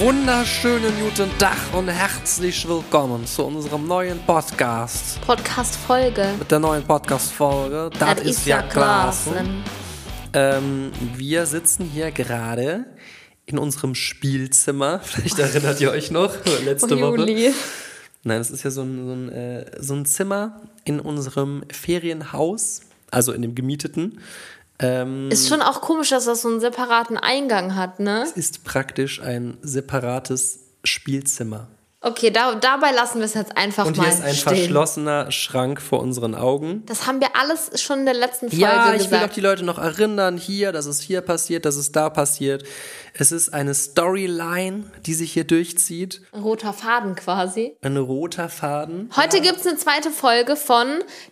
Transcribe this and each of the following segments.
Wunderschönen guten Tag und herzlich willkommen zu unserem neuen Podcast. Podcast-Folge. Mit der neuen Podcast-Folge. Das, Das ist ja klasse. Ähm, wir sitzen hier gerade in unserem Spielzimmer. Vielleicht erinnert ihr euch noch, letzte Oh, Woche. Juli. Nein, das ist ja so ein, so, ein, äh, so ein Zimmer in unserem Ferienhaus, also in dem gemieteten. Ähm, Ist schon auch komisch, dass das so einen separaten Eingang hat, ne? ist praktisch ein separates Spielzimmer. Okay, da, dabei lassen wir es jetzt einfach Und mal hier ist ein stehen. verschlossener Schrank vor unseren Augen. Das haben wir alles schon in der letzten Folge Ja, ich will auch gesagt. die Leute noch erinnern, hier, dass es hier passiert, dass es da passiert. Es ist eine Storyline, die sich hier durchzieht. Ein roter Faden quasi. Ein roter Faden. Heute gibt's eine zweite Folge von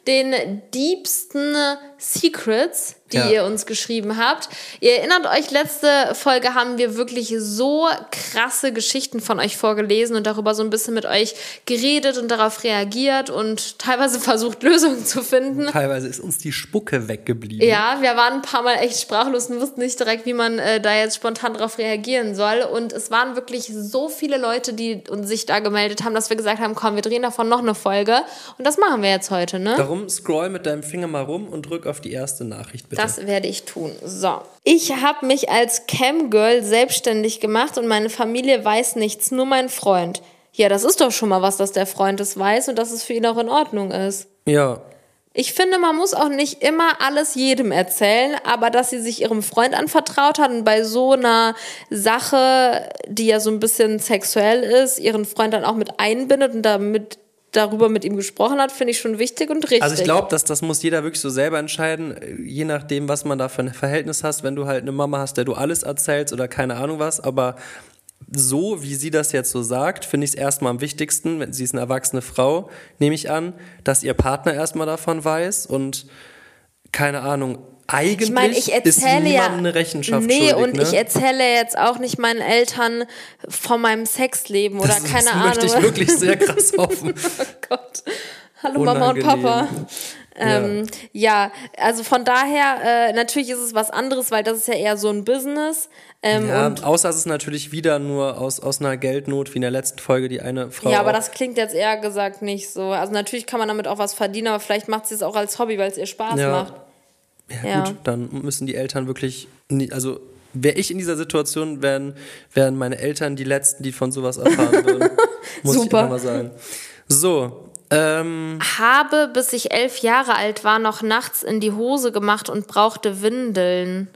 den diebsten Secrets, die Ja. ihr uns geschrieben habt. Ihr erinnert euch, letzte Folge haben wir wirklich so krasse Geschichten von euch vorgelesen und darüber so ein bisschen mit euch geredet und darauf reagiert und teilweise versucht, Lösungen zu finden. Teilweise ist uns die Spucke weggeblieben. Ja, wir waren ein paar Mal echt sprachlos und wussten nicht direkt, wie man äh, da jetzt spontan drauf reagieren soll. Und es waren wirklich so viele Leute, die uns sich da gemeldet haben, dass wir gesagt haben, komm, wir drehen davon noch eine Folge. Und das machen wir jetzt heute, ne? Darum scroll mit deinem Finger mal rum und drück auf die erste Nachricht, bitte. Das werde ich tun. So. Ich habe mich als Camgirl selbstständig gemacht und meine Familie weiß nichts, nur mein Freund. Ja, das ist doch schon mal was, dass der Freund es weiß und dass es für ihn auch in Ordnung ist. ja, Ich finde, man muss auch nicht immer alles jedem erzählen, aber dass sie sich ihrem Freund anvertraut hat und bei so einer Sache, die ja so ein bisschen sexuell ist, ihren Freund dann auch mit einbindet und damit darüber mit ihm gesprochen hat, finde ich schon wichtig und richtig. Also ich glaube, dass das muss jeder wirklich so selber entscheiden, je nachdem, was man da für ein Verhältnis hast. Wenn du halt eine Mama hast, der du alles erzählst oder keine Ahnung was, aber so, wie sie das jetzt so sagt, finde ich es erstmal am wichtigsten, wenn sie ist eine erwachsene Frau, nehme ich an, dass ihr Partner erstmal davon weiß und keine Ahnung, eigentlich ich meine, ich ist erzähle ja eine Rechenschaft nee schuldig, und ne? ich erzähle jetzt auch nicht meinen Eltern von meinem Sexleben oder das, keine das Ahnung. möchte ich wirklich sehr krass hoffen. Oh Gott. Hallo Mama und Unangenehm. Papa. Ähm, ja. also von daher, äh, natürlich ist es was anderes, weil das ist ja eher so ein Business. Ähm, Ja, und, außer es ist natürlich wieder nur aus, aus einer Geldnot, wie in der letzten Folge, die eine Frau. ja, aber auch- das klingt jetzt eher gesagt nicht so. Also natürlich kann man damit auch was verdienen, aber vielleicht macht sie es auch als Hobby, weil es ihr Spaß Ja. macht. Ja, Ja. gut, dann müssen die Eltern wirklich, nie, also wäre ich in dieser Situation, wären, wären meine Eltern die Letzten, die von sowas erfahren würden. Muss ich Super. einfach mal sagen. So, ähm, Habe, bis ich elf Jahre alt war, noch nachts in die Hose gemacht und brauchte Windeln.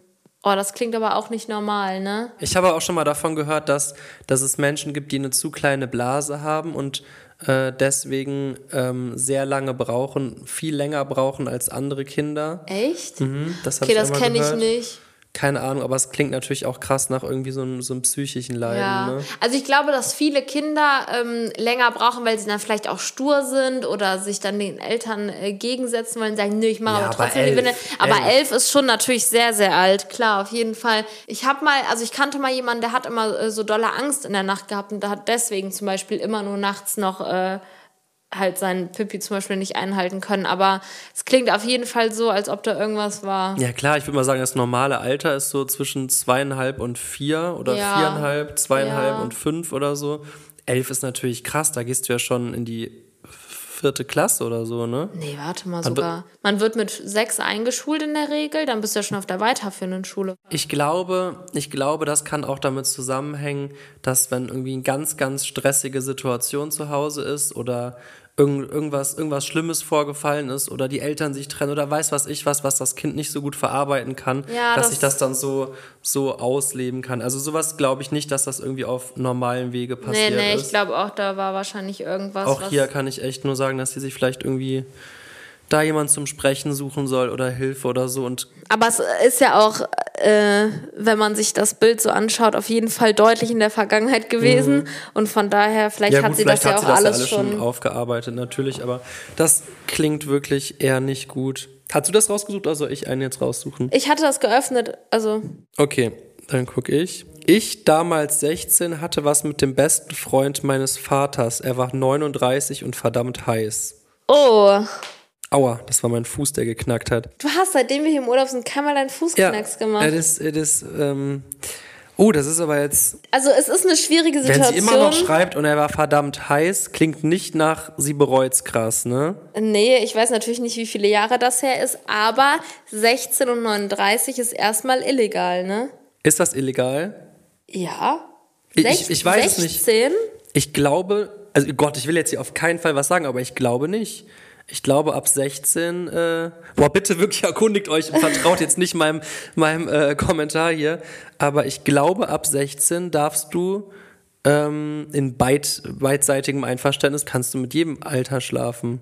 Oh, das klingt aber auch nicht normal, ne? ich habe auch schon mal davon gehört, dass, dass es Menschen gibt, die eine zu kleine Blase haben und äh, deswegen ähm, sehr lange brauchen, viel länger brauchen als andere Kinder. Echt? Mhm, das Okay, das kenne ich nicht. Keine Ahnung, aber es klingt natürlich auch krass nach irgendwie so einem, so einem psychischen Leiden. Ja, Ne? also ich glaube, dass viele Kinder ähm, länger brauchen, weil sie dann vielleicht auch stur sind oder sich dann den Eltern äh, gegensetzen wollen, sagen, nö, ich mache Ja, aber trotzdem die elf, Windel. Aber elf. elf ist schon natürlich sehr, sehr alt, klar, auf jeden Fall. Ich habe mal, also ich kannte mal jemanden, der hat immer äh, so dolle Angst in der Nacht gehabt und der hat deswegen zum Beispiel immer nur nachts noch äh, halt seinen Pipi zum Beispiel nicht einhalten können. Aber es klingt auf jeden Fall so, als ob da irgendwas war. Ja klar, ich würde mal sagen, das normale Alter ist so zwischen zweieinhalb und vier oder Ja. viereinhalb, zweieinhalb Ja. und fünf oder so. Elf ist natürlich krass, da gehst du ja schon in die vierte Klasse oder so, ne? Nee, warte mal sogar. Man wird mit sechs eingeschult in der Regel, dann bist du ja schon auf der weiterführenden Schule. Ich glaube, ich glaube, das kann auch damit zusammenhängen, dass wenn irgendwie eine ganz, ganz stressige Situation zu Hause ist oder irgend, irgendwas, irgendwas Schlimmes vorgefallen ist oder die Eltern sich trennen oder weiß was ich was, was das Kind nicht so gut verarbeiten kann, Ja, dass das- sich das dann so, so ausleben kann. Also sowas glaube ich nicht, dass das irgendwie auf normalen Wege Nee, passiert nee, ist. ich glaube auch, da war wahrscheinlich irgendwas. Auch hier kann ich echt nur sagen, dass sie sich vielleicht irgendwie da jemand zum Sprechen suchen soll oder Hilfe oder so und Aber es ist ja auch, äh, wenn man sich das Bild so anschaut, auf jeden Fall deutlich in der Vergangenheit gewesen. Und von daher, vielleicht Ja, hat gut, sie vielleicht das ja hat auch alles alles schon. schon aufgearbeitet, natürlich, aber das klingt wirklich eher nicht gut. Hast du das rausgesucht oder soll ich einen jetzt raussuchen? Ich hatte das geöffnet, also Okay, dann gucke ich. Ich, damals 16, hatte was mit dem besten Freund meines Vaters. Er war 39 und verdammt heiß. Oh, Aua, das war mein Fuß, der geknackt hat. du hast, seitdem wir hier im Urlaub sind, keinmal deinen Fußknacks gemacht. it is, it is, ähm, Oh, das ist aber jetzt, Also es ist eine schwierige wenn Situation. sie immer noch schreibt und er war verdammt heiß, klingt nicht nach sie bereut's krass, ne? Nee, ich weiß natürlich nicht, wie viele Jahre das her ist, aber 16 und 39 ist erstmal illegal, ne? Ist das illegal? Ja. Ich- Sech- ich weiß es nicht. 16? Ich glaube, also Gott, ich will jetzt hier auf keinen Fall was sagen, aber ich glaube nicht. Ich glaube ab 16, äh, boah, bitte wirklich erkundigt euch und vertraut jetzt nicht meinem, meinem äh, Kommentar hier, aber ich glaube ab 16 darfst du ähm, in beit, beidseitigem Einverständnis kannst du mit jedem Alter schlafen.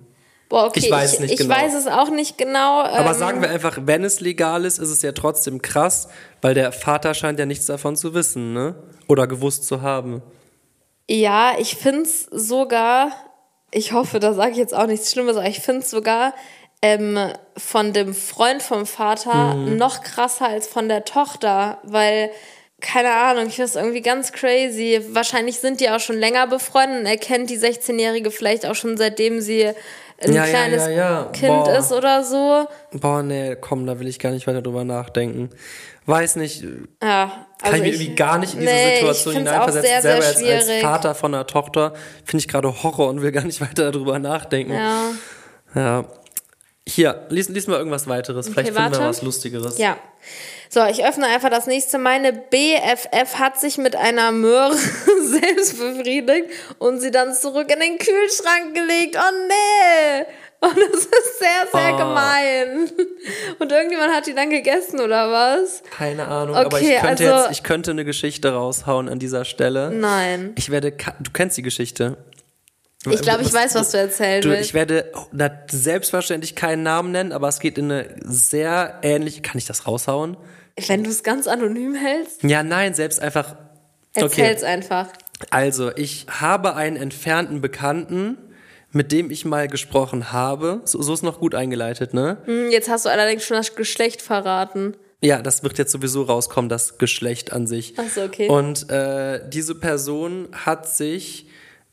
Boah, okay, Ich weiß es nicht ich genau. weiß es auch nicht genau. Aber ähm, sagen wir einfach, wenn es legal ist, ist es ja trotzdem krass, weil der Vater scheint ja nichts davon zu wissen, ne? Oder gewusst zu haben. Ja, ich find's sogar, ich hoffe, da sage ich jetzt auch nichts Schlimmes, aber ich find's sogar ähm, von dem Freund vom Vater Mhm. noch krasser als von der Tochter, weil, keine Ahnung, ich finde es irgendwie ganz crazy. Wahrscheinlich sind die auch schon länger befreundet und er kennt die 16-Jährige vielleicht auch schon seitdem sie ein Ja, kleines ja, ja. Kind Boah. ist oder so. Boah, nee, komm, da will ich gar nicht weiter drüber nachdenken. Weiß nicht, Ja, kann also ich mir ich- irgendwie gar nicht in diese nee, Situation hineinversetzen. Sehr, Selber sehr als schwierig. Vater von einer Tochter finde ich gerade Horror und will gar nicht weiter darüber nachdenken. Ja. Ja. Hier, lies, lies mal irgendwas weiteres. Vielleicht finden wir was Lustigeres. Ja. So, ich öffne einfach das nächste. Meine BFF hat sich mit einer Möhre selbst befriedigt und sie dann zurück in den Kühlschrank gelegt. Oh nee! Und das ist sehr, sehr Oh. gemein. Und irgendjemand hat die dann gegessen, oder was? Keine Ahnung, aber Okay, ich könnte also- jetzt, ich könnte eine Geschichte raushauen an dieser Stelle. Nein. Ich werde, du kennst die Geschichte. Ich glaube, ich weiß, was du erzählen Du, willst. ich werde selbstverständlich keinen Namen nennen, aber es geht in eine sehr ähnliche. Kann ich das raushauen? Wenn du es ganz anonym hältst, Ja, nein, selbst einfach. erzähl's einfach. Also, ich habe einen entfernten Bekannten, mit dem ich mal gesprochen habe. So, so ist noch gut eingeleitet, ne? Hm, Jetzt hast du allerdings schon das Geschlecht verraten. Ja, das wird jetzt sowieso rauskommen, das Geschlecht an sich. Ach so, okay. Und äh, diese Person hat sich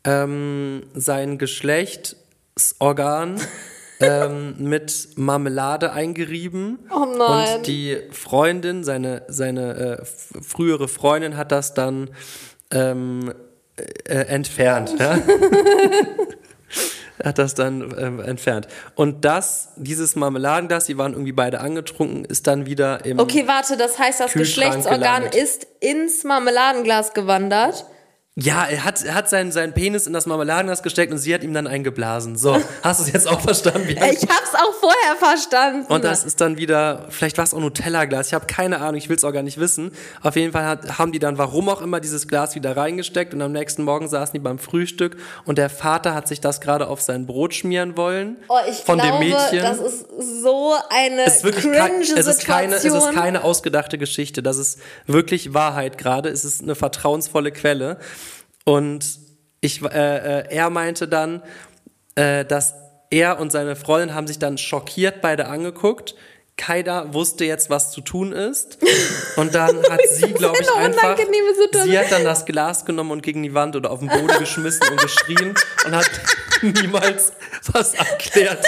ähm, sein Geschlechtsorgan ähm, mit Marmelade eingerieben. Oh nein. Und die Freundin, seine, seine äh, frühere Freundin, hat das dann ähm, äh, entfernt. Ja? hat das dann ähm, entfernt. Und das, dieses Marmeladenglas, die waren irgendwie beide angetrunken, ist dann wieder im Okay, warte, das heißt, das Geschlechtsorgan gelandet. ist ins Marmeladenglas gewandert. Ja, er hat, er hat seinen, seinen Penis in das Marmeladenglas gesteckt und sie hat ihm dann eingeblasen. So, hast du es jetzt auch verstanden? Wie Ich hab's auch vorher verstanden. und das ist dann wieder, vielleicht war es auch Nutella-Glas, ich habe keine Ahnung, ich will es auch gar nicht wissen. Auf jeden Fall hat, haben die dann, warum auch immer, dieses Glas wieder reingesteckt und am nächsten Morgen saßen die beim Frühstück und der Vater hat sich das gerade auf sein Brot schmieren wollen. oh, ich von glaube, dem Mädchen. das ist so eine es ist wirklich cringe es ist keine, es ist keine ausgedachte Geschichte. Das ist wirklich Wahrheit gerade. Es ist eine vertrauensvolle Quelle. Und ich, äh, äh, er meinte dann, äh, dass er und seine Freundin haben sich dann schockiert beide angeguckt. Keiner wusste jetzt, was zu tun ist. Und dann hat sie, glaube ich, einfach. Sie hat dann das Glas genommen und gegen die Wand oder auf den Boden geschmissen und geschrien und hat niemals was erklärt.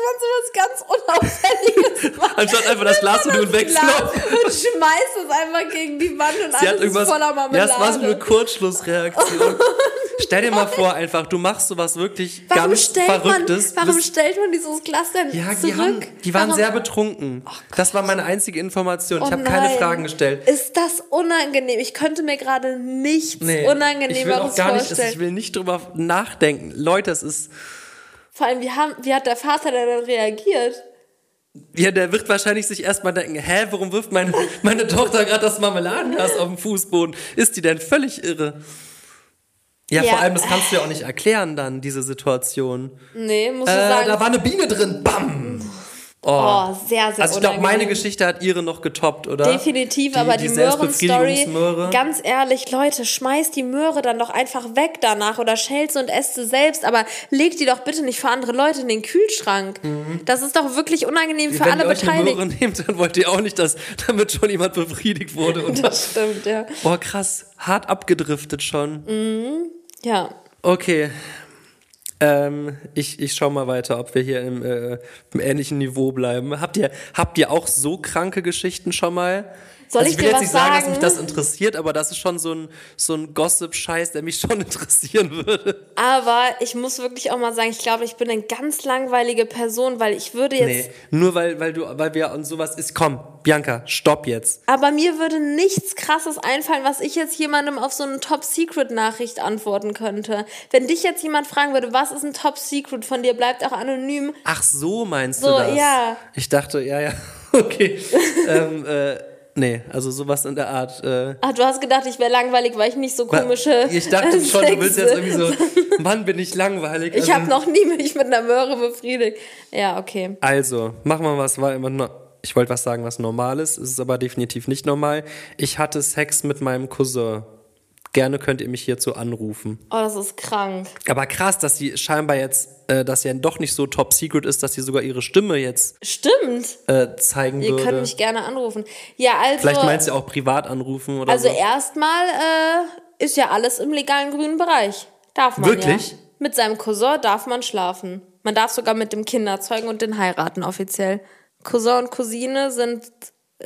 Anstatt dass man sowas ganz Unauffälliges macht. Anstatt einfach das Glas zu und Das wegzulaufen. Und schmeißt es einfach gegen die Wand und Sie alles ist voller Ja, Marmelade. es war so eine Kurzschlussreaktion. Stell dir mal vor, einfach, du machst sowas wirklich warum ganz stellt man, Verrücktes. warum bist- stellt man dieses Glas denn ja, zurück? die, haben, die waren warum? sehr betrunken. das war meine einzige Information. Ich Oh habe keine. Fragen gestellt. Ist das unangenehm? Ich könnte mir gerade nichts ich will auch Unangenehmeres gar nicht, vorstellen. ich will nicht drüber nachdenken. Leute, es ist, Vor allem, wie, haben, wie hat der Vater denn dann reagiert? ja, der wird wahrscheinlich sich erstmal denken, hä, warum wirft meine, meine Tochter gerade das Marmeladenglas auf den Fußboden? Ist die denn völlig irre? Ja, Ja. vor allem, das kannst du ja auch nicht erklären dann, diese Situation. Nee, muss ich Äh, sagen. da war eine Biene drin, bam! Oh, sehr, sehr Also ich glaube, meine. Geschichte hat ihre noch getoppt, oder? Definitiv, aber die, Möhren-Story, Selbstbefriedigungsmöhre. ganz ehrlich, Leute, schmeißt die Möhre dann doch einfach weg danach oder schält sie und esst sie selbst, aber legt die doch bitte nicht für andere Leute in den Kühlschrank. Das ist doch wirklich unangenehm für Wenn alle ihr euch eine Möhre Beteiligten. nehmt, dann wollt ihr auch nicht, dass damit schon jemand befriedigt wurde. Und Das stimmt, ja. Boah, krass, hart abgedriftet schon. Ja. Okay. Ähm, ich, ich schau mal weiter, ob wir hier im, äh, im ähnlichen Niveau bleiben. Habt ihr, habt ihr auch so kranke Geschichten schon mal? Soll also ich ich will dir jetzt nicht sagen, dass sagen? mich das interessiert, aber das ist schon so ein, so ein Gossip-Scheiß, der mich schon interessieren würde. Aber ich muss wirklich auch mal sagen, ich glaube, ich bin eine ganz langweilige Person, weil ich würde jetzt. Nee, nur weil, weil du, weil wir und sowas ist. Komm, Bianca, stopp jetzt. Aber mir würde nichts krasses einfallen, was ich jetzt jemandem auf so eine Top-Secret-Nachricht antworten könnte. Wenn dich jetzt jemand fragen würde, was ist ein Top-Secret von dir, bleibt auch anonym. Ach so, meinst So, du das? ja. Ich dachte, ja, ja, okay. ähm, äh, nee, also sowas in der Art. Äh, Ach, du hast gedacht, ich wäre langweilig, weil ich nicht so komische. ich dachte schon, du willst jetzt irgendwie so, Mann, bin ich langweilig. Ich Also- habe noch nie mich mit einer Möhre befriedigt. Ja, okay. Also, machen wir was, war immer noch. Ich wollte was sagen, was normal ist. Es ist aber definitiv nicht normal. Ich hatte Sex mit meinem Cousin. Gerne könnt ihr mich hierzu anrufen. Oh, das ist krank. Aber krass, dass sie scheinbar jetzt, äh, dass sie ja doch nicht so top secret ist, dass sie sogar ihre Stimme jetzt Stimmt. äh, zeigen Ihr könnt würde. mich gerne anrufen. Ja, also. Vielleicht meinst du auch privat anrufen oder Also so. erstmal äh, ist ja alles im legalen grünen Bereich. Darf man Wirklich? ja. Mit seinem Cousin darf man schlafen. Man darf sogar mit dem Kinder zeugen und den heiraten offiziell. Cousin und Cousine sind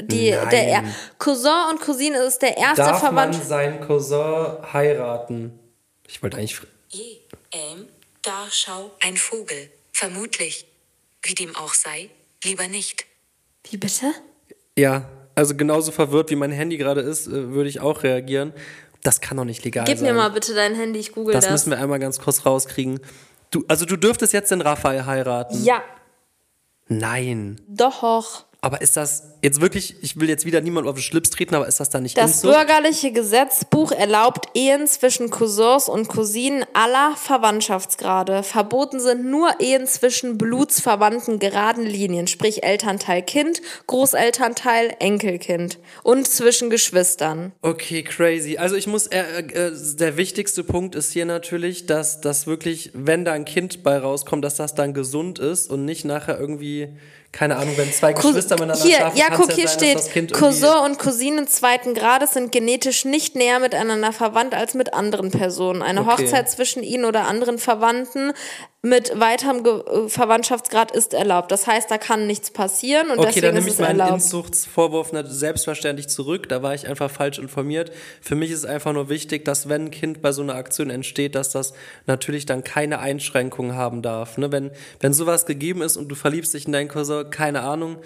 die Nein. der er Cousin und Cousine ist der erste Darf man Verwandte. seinen Cousin heiraten? Ich wollte eigentlich. fr- Je, ähm, da schau, ein Vogel. Vermutlich. Wie dem auch sei, lieber nicht. Wie bitte? Ja, also genauso verwirrt wie mein Handy gerade ist, äh, würde ich auch reagieren. Das kann doch nicht legal Gib sein. mir mal bitte dein Handy, ich google das, das. müssen wir einmal ganz kurz rauskriegen. Du, also du dürftest jetzt den Raphael heiraten. ja, Nein. doch. Aber ist das jetzt wirklich, ich will jetzt wieder niemand auf den Schlips treten, aber ist das dann nicht Das Inzucht? bürgerliche Gesetzbuch erlaubt Ehen zwischen Cousins und Cousinen aller Verwandtschaftsgrade. Verboten sind nur Ehen zwischen blutsverwandten geraden Linien, sprich Elternteil Kind, Großelternteil Enkelkind und zwischen Geschwistern. Okay, crazy. Also ich muss, äh, äh, der wichtigste Punkt ist hier natürlich, dass das wirklich, wenn da ein Kind bei rauskommt, dass das dann gesund ist und nicht nachher irgendwie, keine Ahnung, wenn zwei Cous- Geschwister miteinander hier, schlafen, ja, guck, hier sein, steht, Cousin und Cousinen zweiten Grades sind genetisch nicht näher miteinander verwandt als mit anderen Personen. Eine Okay. Hochzeit zwischen ihnen oder anderen Verwandten mit weiterem Ge Verwandtschaftsgrad ist erlaubt. Das heißt, da kann nichts passieren und Okay, deswegen dann ist nehme ich es meinen erlaubt. Inzuchtsvorwurf selbstverständlich zurück. Da war ich einfach falsch informiert. Für mich ist es einfach nur wichtig, dass wenn ein Kind bei so einer Aktion entsteht, dass das natürlich dann keine Einschränkungen haben darf. Ne? Wenn, wenn sowas gegeben ist und du verliebst dich in deinen Cousin, keine Ahnung.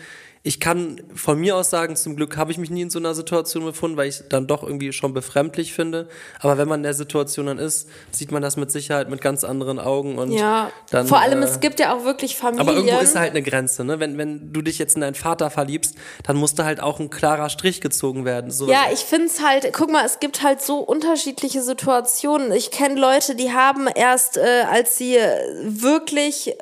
Ich kann von mir aus sagen, zum Glück habe ich mich nie in so einer Situation befunden, weil ich es dann doch irgendwie schon befremdlich finde. Aber wenn man in der Situation dann ist, sieht man das mit Sicherheit mit ganz anderen Augen. Und Ja, dann, vor allem, äh, es gibt ja auch wirklich Familien. aber irgendwo ist halt eine Grenze, ne? Wenn, wenn du dich jetzt in deinen Vater verliebst, dann muss da halt auch ein klarer Strich gezogen werden. So, Ja, ich find's halt, guck mal, es gibt halt so unterschiedliche Situationen. Ich kenne Leute, die haben erst, äh, als sie wirklich äh,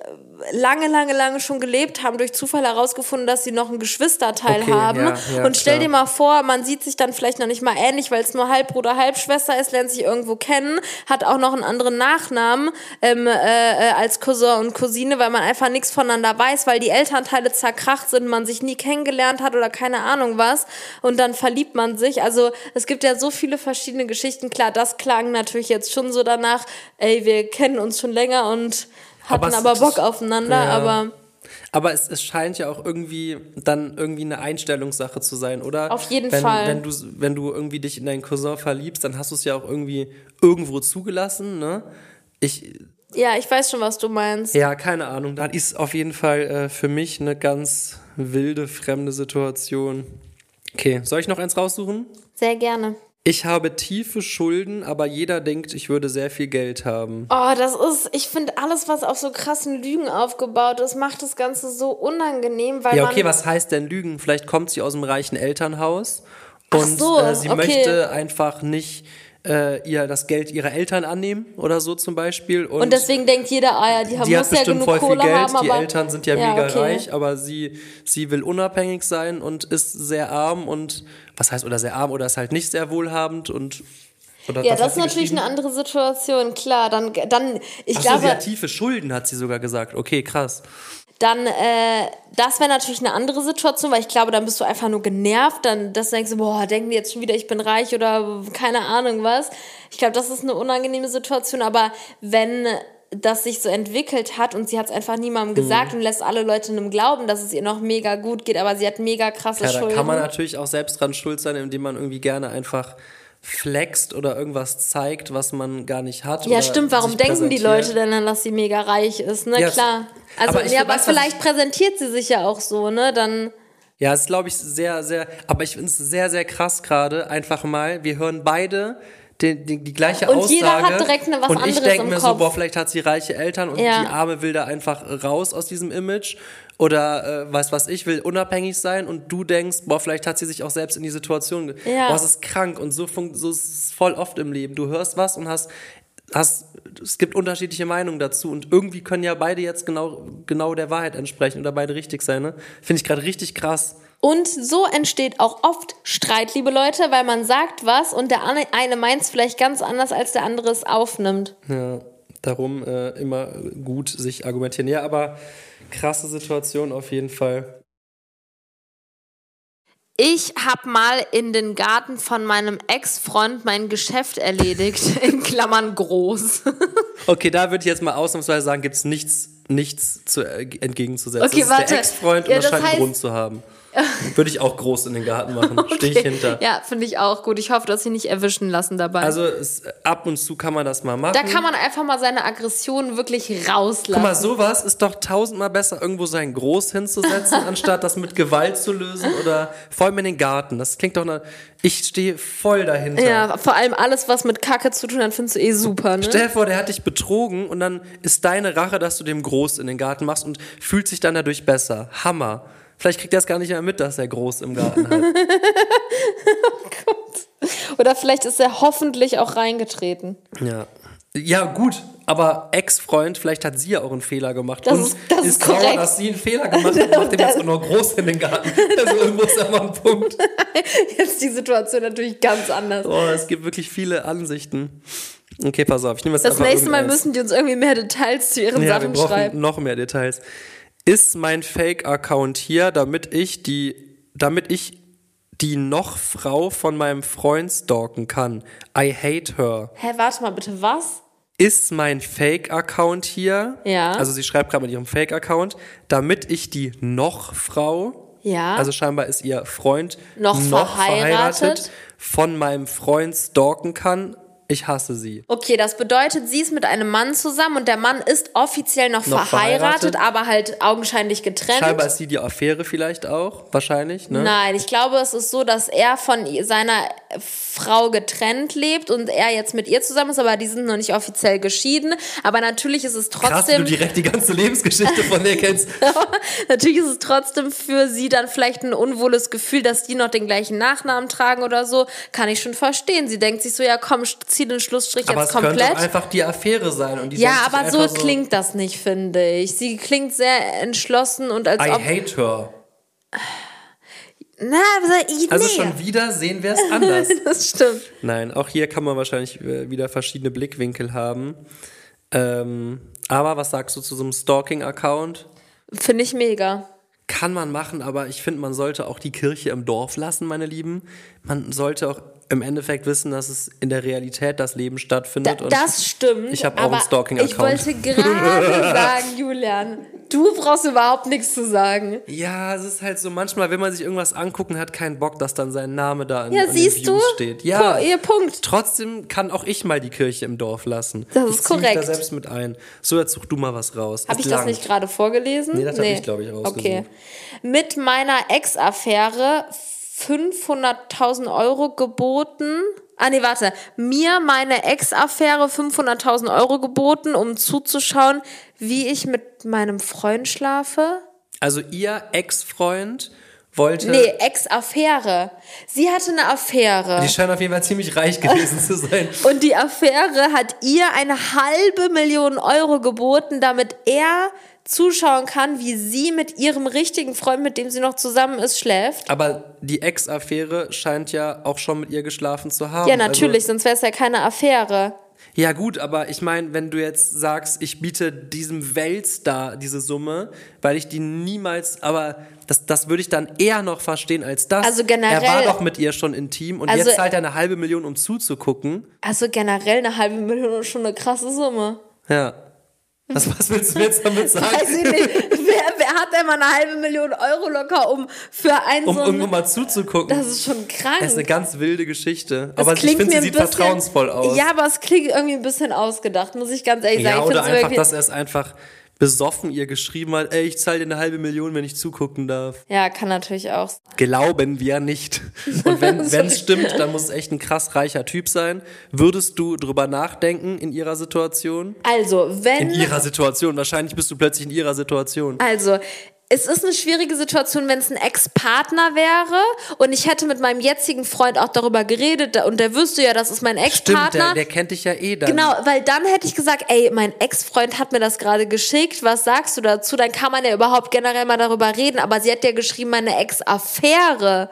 lange, lange, lange schon gelebt haben, durch Zufall herausgefunden, dass sie noch einen Geschwisterteil Okay, haben. ja, ja, und stell klar. dir mal vor, man sieht sich dann vielleicht noch nicht mal ähnlich, weil es nur Halbbruder, Halbschwester ist, lernt sich irgendwo kennen, hat auch noch einen anderen Nachnamen ähm, äh, als Cousin und Cousine, weil man einfach nichts voneinander weiß, weil die Elternteile zerkracht sind, man sich nie kennengelernt hat oder keine Ahnung was. Und dann verliebt man sich. Also es gibt ja so viele verschiedene Geschichten. Klar, das klang natürlich jetzt schon so danach, ey, wir kennen uns schon länger und hatten es- aber, Bock aufeinander, Ja. aber Aber es, es scheint ja auch irgendwie dann irgendwie eine Einstellungssache zu sein, oder? Auf jeden wenn, Fall. Wenn du, wenn du irgendwie dich in deinen Cousin verliebst, dann hast du es ja auch irgendwie irgendwo zugelassen, ne? Ich, ja, ich weiß schon, was du meinst. ja, keine Ahnung. Das ist auf jeden Fall äh, für mich eine ganz wilde, fremde Situation. Okay, soll ich noch eins raussuchen? Sehr gerne. Ich habe tiefe Schulden, aber jeder denkt, ich würde sehr viel Geld haben. Oh, das ist, ich finde alles, was auf so krassen Lügen aufgebaut ist, macht das Ganze so unangenehm, weil Ja, okay, was heißt denn Lügen? Vielleicht kommt sie aus einem reichen Elternhaus und so, äh, sie okay. möchte einfach nicht äh, ihr das Geld ihrer Eltern annehmen oder so zum Beispiel. Und, und deswegen denkt jeder, ah ja, die haben die hat muss ja bestimmt voll viel Kohle Geld, haben, die Eltern sind ja, Ja, mega okay. reich, aber sie, sie will unabhängig sein und ist sehr arm und was heißt oder sehr arm oder ist halt nicht sehr wohlhabend und oder Ja, das hat ist natürlich eine andere Situation, klar. Dann, dann ich Ach so, glaube, sie hat tiefe Schulden, hat sie sogar gesagt. Okay, krass. Dann, äh, das wäre natürlich eine andere Situation, weil ich glaube, dann bist du einfach nur genervt, dann das denkst du, boah, denken die jetzt schon wieder, ich bin reich oder keine Ahnung was. Ich glaube, das ist eine unangenehme Situation, aber wenn das sich so entwickelt hat und sie hat es einfach niemandem Mhm. gesagt und lässt alle Leute in einem glauben, dass es ihr noch mega gut geht, aber sie hat mega krasse Ja, da Schulden. kann man natürlich auch selbst dran schuld sein, indem man irgendwie gerne einfach flext oder irgendwas zeigt, was man gar nicht hat. ja, stimmt. Warum denken die. Leute denn dann, dass sie mega reich ist? Ne, Ja, klar. Also, aber ich ja, aber vielleicht präsentiert sie sich ja auch so, ne? Dann. Ja, es ist, glaube ich, sehr, sehr, aber ich finde es sehr, sehr krass gerade, einfach mal, wir hören beide die, die, die gleiche Und Aussage. jeder hat direkt eine was Und ich anderes denke im mir so, Kopf. boah, vielleicht hat sie reiche Eltern und Ja. die Arme will da einfach raus aus diesem Image. Oder äh, weiß was ich, will unabhängig sein und du denkst, boah, vielleicht hat sie sich auch selbst in die Situation. Ja. Boah, es ist krank und so, funkt, so ist es voll oft im Leben. Du hörst was und hast, hast, es gibt unterschiedliche Meinungen dazu und irgendwie können ja beide jetzt genau, genau der Wahrheit entsprechen oder beide richtig sein. Ne? Finde ich gerade richtig krass. Und so entsteht auch oft Streit, liebe Leute, weil man sagt was und der eine meint es vielleicht ganz anders, als der andere es aufnimmt. Ja, darum äh, immer gut sich argumentieren. Ja, aber krasse Situation auf jeden Fall. Ich habe mal in den Garten von meinem Ex-Freund mein Geschäft erledigt, in Klammern groß. Okay, da würde ich jetzt mal ausnahmsweise sagen, gibt es nichts, nichts zu, äh, entgegenzusetzen. Okay, das ist warte. der Ex-Freund Ja, und das scheint einen heißt- Grund zu haben. Würde ich auch groß in den Garten machen. Stehe ich hinter. Ja, finde ich auch gut. Ich hoffe, dass sie nicht erwischen lassen dabei. Also es, ab und zu kann man das mal machen. da kann man einfach mal seine Aggression wirklich rauslassen. Guck mal, sowas ist doch tausendmal besser, irgendwo sein Groß hinzusetzen, anstatt das mit Gewalt zu lösen oder vor allem in den Garten. Das klingt doch nach. Ich stehe voll dahinter. ja, vor allem alles, was mit Kacke zu tun hat, findest du eh super, ne? Stell dir vor, der hat dich betrogen und dann ist deine Rache, dass du dem Groß in den Garten machst und fühlt sich dann dadurch besser. Hammer. Vielleicht kriegt er es gar nicht mehr mit, dass er Groß im Garten hat. Oder vielleicht ist er hoffentlich auch reingetreten. Ja. Ja, gut, aber Ex-Freund, vielleicht hat sie ja auch einen Fehler gemacht. Das und ist- das ist sauer, korrekt. dass sie einen Fehler gemacht hat und macht dem jetzt auch noch groß in den Garten. Also irgendwo ist da mal ein Punkt. Jetzt ist die Situation natürlich ganz anders. Oh, es gibt wirklich viele Ansichten. Okay, pass auf, ich nehme jetzt Das nächste Mal müssen die uns irgendwie mehr Details zu ihren Ja, wir Sachen brauchen schreiben. noch mehr Details. Ist mein Fake-Account hier, damit ich die, damit ich die noch Frau von meinem Freund stalken kann? I hate her. Hä, warte mal bitte, was? Ist mein Fake-Account hier? Ja. Also sie schreibt gerade mit ihrem Fake-Account, damit ich die noch Frau, Ja. also scheinbar ist ihr Freund Noch verheiratet. von meinem Freund stalken kann. Ich hasse sie. Okay, das bedeutet, sie ist mit einem Mann zusammen und der Mann ist offiziell noch, Noch verheiratet, verheiratet. aber halt augenscheinlich getrennt. Scheinbar ist sie die Affäre vielleicht auch, wahrscheinlich, ne? Nein, ich glaube, es ist so, dass er von seiner Frau getrennt lebt und er jetzt mit ihr zusammen ist, aber die sind noch nicht offiziell geschieden. Aber natürlich ist es Krass, wie du trotzdem, direkt die ganze Lebensgeschichte von der kennst. natürlich ist es trotzdem für sie dann vielleicht ein unwohles Gefühl, dass die noch den gleichen Nachnamen tragen oder so. Kann ich schon verstehen. Sie denkt sich so, ja komm, zieh den Schlussstrich Aber jetzt es könnte komplett. auch einfach die Affäre sein. Und die Ja, aber so einfach klingt das nicht, finde ich. Sie klingt sehr entschlossen und als I ob. hate her. Na, also, ich, Also nee. schon wieder sehen wir es anders. Das stimmt. Nein, auch hier kann man wahrscheinlich äh, wieder verschiedene Blickwinkel haben. Ähm, aber was sagst du zu so einem Stalking-Account? Finde ich mega. Kann man machen, aber ich finde, man sollte auch die Kirche im Dorf lassen, meine Lieben. Man sollte auch im Endeffekt wissen, dass es in der Realität das Leben Da, stattfindet. und das stimmt. Ich habe auch einen Stalking-Account. Ich wollte gerade sagen, Julian, du brauchst überhaupt nichts zu sagen. Ja, es ist halt so, manchmal, wenn man sich irgendwas angucken hat, keinen Bock, dass dann sein Name da in, Ja, in den siehst du? Steht. Ja, ihr Punkt. Trotzdem kann auch ich mal die Kirche im Dorf lassen. Das ich ist zieh mich da korrekt. selbst mit ein. So, jetzt such du mal was raus. Habe ich das langt. nicht gerade vorgelesen? Nee, das hab ich, glaub ich, rausgesucht. Okay. Mit meiner Ex-Affäre 500.000 Euro geboten. Ah, nee, warte. Mir meine Ex-Affäre 500.000 Euro geboten, um zuzuschauen, wie ich mit meinem Freund schlafe. Also ihr Ex-Freund wollte... Nee, Ex-Affäre. Sie hatte eine Affäre. Die scheinen auf jeden Fall ziemlich reich gewesen zu sein. Und die Affäre hat ihr eine halbe Million Euro geboten, damit er zuschauen kann, wie sie mit ihrem richtigen Freund, mit dem sie noch zusammen ist, schläft. Aber die Ex-Affäre scheint ja auch schon mit ihr geschlafen zu haben. Ja, natürlich, Also, sonst wäre es ja keine Affäre. Ja gut, aber ich meine, wenn du jetzt sagst, ich biete diesem Weltstar diese Summe, weil ich die niemals, aber das, das würde ich dann eher noch verstehen als das. Also generell- Er war doch mit ihr schon intim und Also- jetzt zahlt er eine halbe Million, um zuzugucken. Also generell eine halbe Million ist schon eine krasse Summe. Ja. Was, was willst du jetzt damit sagen? Weiß ich nicht. Wer, wer hat denn mal eine halbe Million Euro locker, um für ein Um so irgendwo mal zuzugucken. Das ist schon krank. Das ist eine ganz wilde Geschichte. Das aber ich klingt finde, sie sieht bisschen- vertrauensvoll aus. Ja, aber es klingt irgendwie ein bisschen ausgedacht, muss ich ganz ehrlich Ja, sagen. Ich oder einfach, dass er es einfach besoffen ihr geschrieben hat, ey, ich zahle dir eine halbe Million, wenn ich zugucken darf. ja, kann natürlich auch. Glauben wir nicht. Und wenn es stimmt, dann muss es echt ein krass reicher Typ sein. Würdest du drüber nachdenken in ihrer Situation? Also, wenn. In ihrer Situation. Wahrscheinlich bist du plötzlich in ihrer Situation. Also, es ist eine schwierige Situation, wenn es ein Ex-Partner wäre und ich hätte mit meinem jetzigen Freund auch darüber geredet und der wüsste ja, das ist mein Stimmt, Ex-Partner. der, der kennt dich ja eh dann. Genau, weil dann hätte ich gesagt, ey, mein Ex-Freund hat mir das gerade geschickt, was sagst du dazu? Dann kann man ja überhaupt generell mal darüber reden, aber sie hat ja geschrieben, meine Ex-Affäre.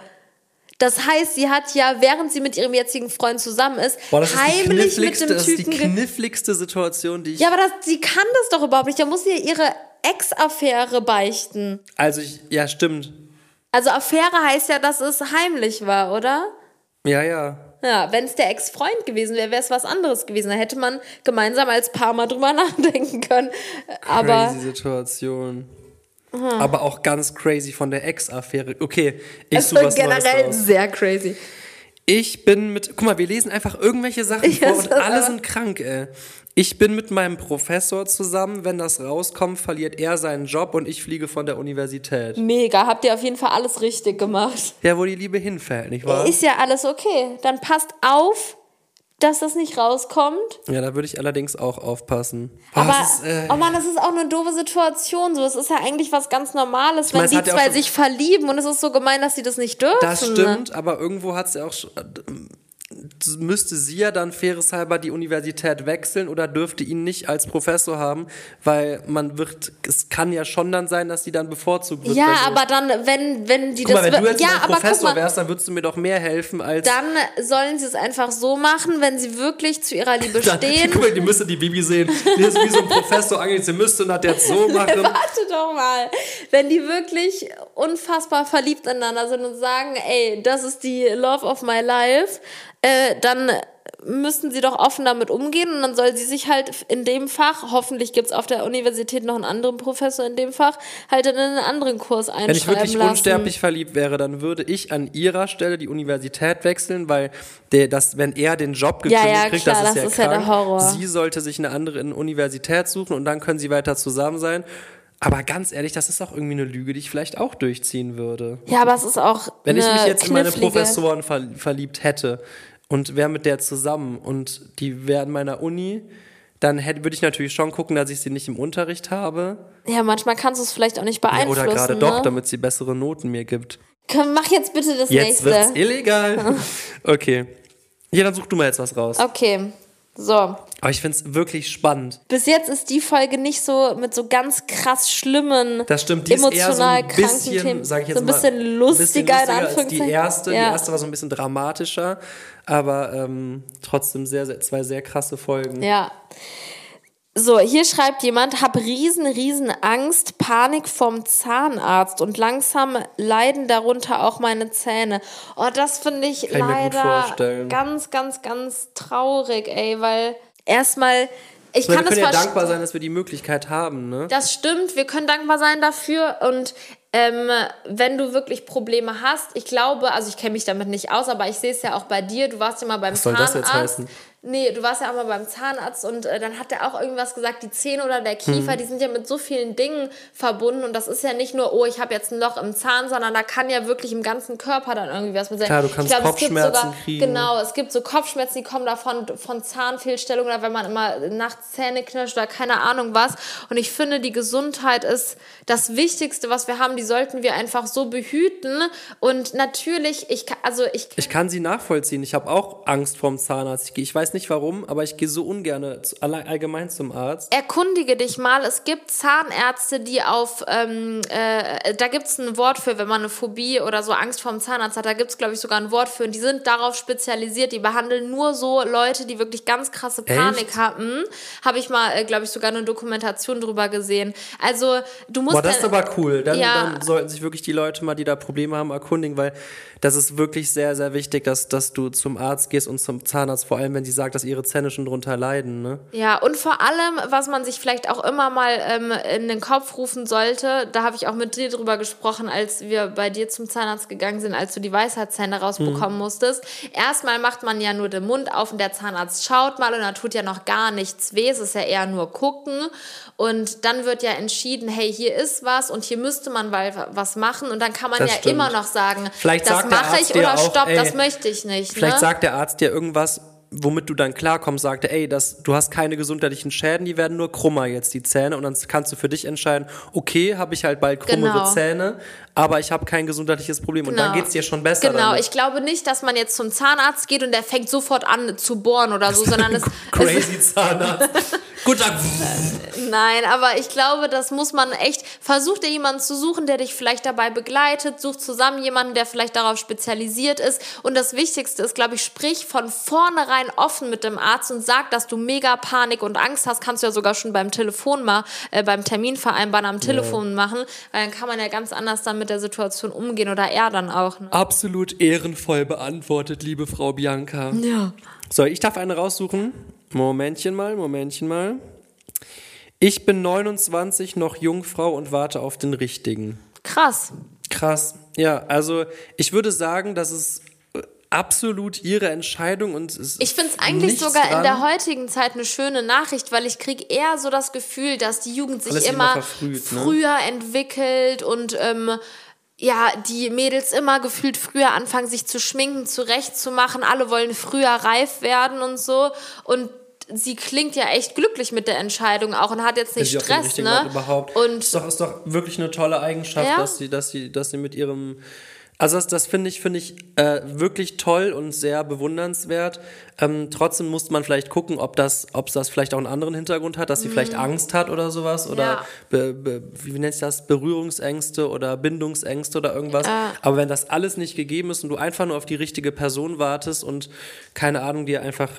Das heißt, sie hat ja, während sie mit ihrem jetzigen Freund zusammen ist, Boah, das ist heimlich mit kniffligste, dem das ist die Typen kniffligste Situation, die ich. Ja, aber das, sie kann das doch überhaupt nicht. Da muss sie ja ihre Ex-Affäre beichten. Also ich, ja, stimmt. Also Affäre heißt ja, dass es heimlich war, oder? Ja, ja. Ja, wenn es der Ex-Freund gewesen wäre, wäre es was anderes gewesen. Da hätte man gemeinsam als Paar mal drüber nachdenken können. Aber Crazy Situation. Aber auch ganz crazy von der Ex-Affäre. Okay, ich es suche was Neues generell raus. sehr crazy. Ich bin mit, guck mal, wir lesen einfach irgendwelche Sachen Ja, vor und alle sind krank, ey. Ich bin mit meinem Professor zusammen. Wenn das rauskommt, verliert er seinen Job und ich fliege von der Universität. Mega, habt ihr auf jeden Fall alles richtig gemacht. Ja, wo die Liebe hinfällt, nicht wahr? Ist ja alles okay. Dann passt auf, dass das nicht rauskommt. Ja, da würde ich allerdings auch aufpassen. Boah, Aber, es ist, äh, oh Mann, das ist auch eine doofe Situation. So, es ist ja eigentlich was ganz Normales, wenn meine, es die ja zwei sich verlieben und es ist so gemein, dass sie das nicht dürfen. Das stimmt, aber irgendwo hat sie auch schon. Müsste sie ja dann faireshalber die Universität wechseln oder dürfte ihn nicht als Professor haben, weil man wird, es kann ja schon dann sein, dass sie dann bevorzugt wird. Ja, du- aber dann, wenn, wenn die Guck mal, das wenn du jetzt ja, guck Professor mal, wärst, dann würdest du mir doch mehr helfen als. dann sollen sie es einfach so machen, wenn sie wirklich zu ihrer Liebe dann, stehen. guck mal, die müsste die Bibi sehen. Die ist wie so ein Professor angelegt, sie müsste das jetzt so machen. Warte doch mal. Wenn die wirklich unfassbar verliebt ineinander sind und sagen, ey, das ist die Love of my life, äh, dann müssen sie doch offen damit umgehen und dann soll sie sich halt in dem Fach, hoffentlich gibt's auf der Universität noch einen anderen Professor in dem Fach, halt in einen anderen Kurs einschreiben Wenn ich wirklich lassen. unsterblich verliebt wäre, dann würde ich an ihrer Stelle die Universität wechseln, weil der, das, wenn er den Job Ja, gekündigt ja, kriegt, klar, das ist das ja ist ja krank. der Horror. Sie sollte sich eine andere Universität suchen und dann können sie weiter zusammen sein. Aber ganz ehrlich, das ist auch irgendwie eine Lüge, die ich vielleicht auch durchziehen würde. Ja, aber es ist auch Wenn ich mich jetzt in meine Professoren ver verliebt hätte und wäre mit der zusammen und die wäre in meiner Uni, dann hätte, würde ich natürlich schon gucken, dass ich sie nicht im Unterricht habe. Ja, manchmal kannst du es vielleicht auch nicht beeinflussen. Oder gerade ne? doch, damit sie bessere Noten mir gibt. Komm, mach jetzt bitte das Jetzt nächste. wird's illegal. Okay. Ja, dann such du mal jetzt was raus. Okay, so. Aber ich find's wirklich spannend. Bis jetzt ist die Folge nicht so mit so ganz krass schlimmen, Das stimmt, die ist eher so emotional ein kranken bisschen, Themen. sag ich jetzt so ein mal, bisschen ein lustiger, bisschen in lustiger als Anführungszeichen. die erste. Ja. Die erste war so ein bisschen dramatischer, aber ähm, trotzdem sehr, sehr, zwei sehr krasse Folgen. Ja. So, hier schreibt jemand, hab riesen, riesen Angst, Panik vom Zahnarzt und langsam leiden darunter auch meine Zähne. Oh, das finde ich Kann ich leider vorstellen. ganz, ganz, ganz traurig, ey, weil erstmal, ich Ich meine, kann wir das können ja verstehen. dankbar sein, dass wir die Möglichkeit haben, ne? Das stimmt, wir können dankbar sein dafür und ähm, wenn du wirklich Probleme hast, ich glaube, also ich kenne mich damit nicht aus, aber ich sehe es ja auch bei dir, du warst ja mal beim Was soll das Zahnarzt. jetzt heißen? Nee, du warst ja auch mal beim Zahnarzt und äh, dann hat er auch irgendwas gesagt, die Zähne oder der Kiefer, Hm. die sind ja mit so vielen Dingen verbunden und das ist ja nicht nur, oh, ich habe jetzt ein Loch im Zahn, sondern da kann ja wirklich im ganzen Körper dann irgendwie was mit sein. Klar, du kannst glaub, es gibt Kopfschmerzen sogar, kriegen. Genau, es gibt so Kopfschmerzen, die kommen davon von Zahnfehlstellung oder wenn man immer nachts Zähne knirscht oder keine Ahnung was. Und ich finde, die Gesundheit ist das Wichtigste, was wir haben. Die sollten wir einfach so behüten. Und natürlich, ich kann, also ich Ich kann sie nachvollziehen. Ich habe auch Angst vorm Zahnarzt. Ich weiß nicht warum, aber ich gehe so ungern allgemein zum Arzt. erkundige dich mal. Es gibt Zahnärzte, die auf, ähm, äh, da gibt es ein Wort für, wenn man eine Phobie oder so Angst vorm Zahnarzt hat, da gibt es, glaube ich, sogar ein Wort für. Und die sind darauf spezialisiert. Die behandeln nur so Leute, die wirklich ganz krasse Panik Echt? haben. Habe ich mal, äh, glaube ich, sogar eine Dokumentation drüber gesehen. Also, du musst. Boah, das ist dann- aber cool. Dann, Ja. dann sollten sich wirklich die Leute mal, die da Probleme haben, erkundigen, weil das ist wirklich sehr, sehr wichtig, dass, dass du zum Arzt gehst und zum Zahnarzt, vor allem wenn sie sagen, gesagt, dass ihre Zähne schon drunter leiden, ne? Ja, und vor allem, was man sich vielleicht auch immer mal ähm, in den Kopf rufen sollte, da habe ich auch mit dir drüber gesprochen, als wir bei dir zum Zahnarzt gegangen sind, als du die Weisheitszähne rausbekommen musstest. Erstmal macht man ja nur den Mund auf und der Zahnarzt schaut mal und da tut ja noch gar nichts weh, es ist ja eher nur gucken. Und dann wird ja entschieden, hey, hier ist was und hier müsste man mal was machen und dann kann man Das ja stimmt. immer noch sagen, Vielleicht das mache ich oder stopp, ey, das möchte ich nicht. Vielleicht ne? sagt der Arzt dir irgendwas, womit du dann klarkommst, sagt er, ey, das, du hast keine gesundheitlichen Schäden, die werden nur krummer jetzt, die Zähne. Und dann kannst du für dich entscheiden, okay, habe ich halt bald krummere Genau. Zähne, aber ich habe kein gesundheitliches Problem. Und dann Genau. geht's dir schon besser. Genau, damit. ich glaube nicht, dass man jetzt zum Zahnarzt geht und der fängt sofort an zu bohren oder so, sondern es, es Crazy Zahnarzt. Guten Tag. Nein, aber ich glaube, das muss man echt. Versuch dir jemanden zu suchen, der dich vielleicht dabei begleitet. Such zusammen jemanden, der vielleicht darauf spezialisiert ist. Und das Wichtigste ist, glaube ich, sprich von vornherein offen mit dem Arzt und sag, dass du mega Panik und Angst hast. Kannst du ja sogar schon beim Telefon mal, äh, beim Termin vereinbaren am Telefon machen. Weil dann kann man ja ganz anders dann mit der Situation umgehen oder er dann auch. Ne? Absolut ehrenvoll beantwortet, liebe Frau Bianca. Ja. So, ich darf eine raussuchen. Momentchen mal, Momentchen mal. Ich bin 29, noch Jungfrau und warte auf den richtigen. Krass. Krass. Ja, also ich würde sagen, das ist äh, absolut ihre Entscheidung und es Ich finde es eigentlich sogar dran. in der heutigen Zeit eine schöne Nachricht, weil ich kriege eher so das Gefühl, dass die Jugend sich Alles immer immer verfrüht, ne? früher entwickelt und ähm, ja, die Mädels immer gefühlt früher anfangen, sich zu schminken, zurechtzumachen. Alle wollen früher reif werden und so. Und sie klingt ja echt glücklich mit der Entscheidung auch und hat jetzt nicht Stress, ne? Ort überhaupt. Und ist doch, ist doch wirklich eine tolle Eigenschaft, Ja. dass sie, dass sie, dass sie mit ihrem also das, das finde ich, finde ich äh, wirklich toll und sehr bewundernswert. Ähm, trotzdem muss man vielleicht gucken, ob das, ob das vielleicht auch einen anderen Hintergrund hat, dass sie vielleicht Angst hat oder sowas oder Mhm. Ja. be, be, wie nennt sich das Berührungsängste oder Bindungsängste oder irgendwas. Aber wenn das alles nicht gegeben ist und du einfach nur auf die richtige Person wartest und keine Ahnung dir einfach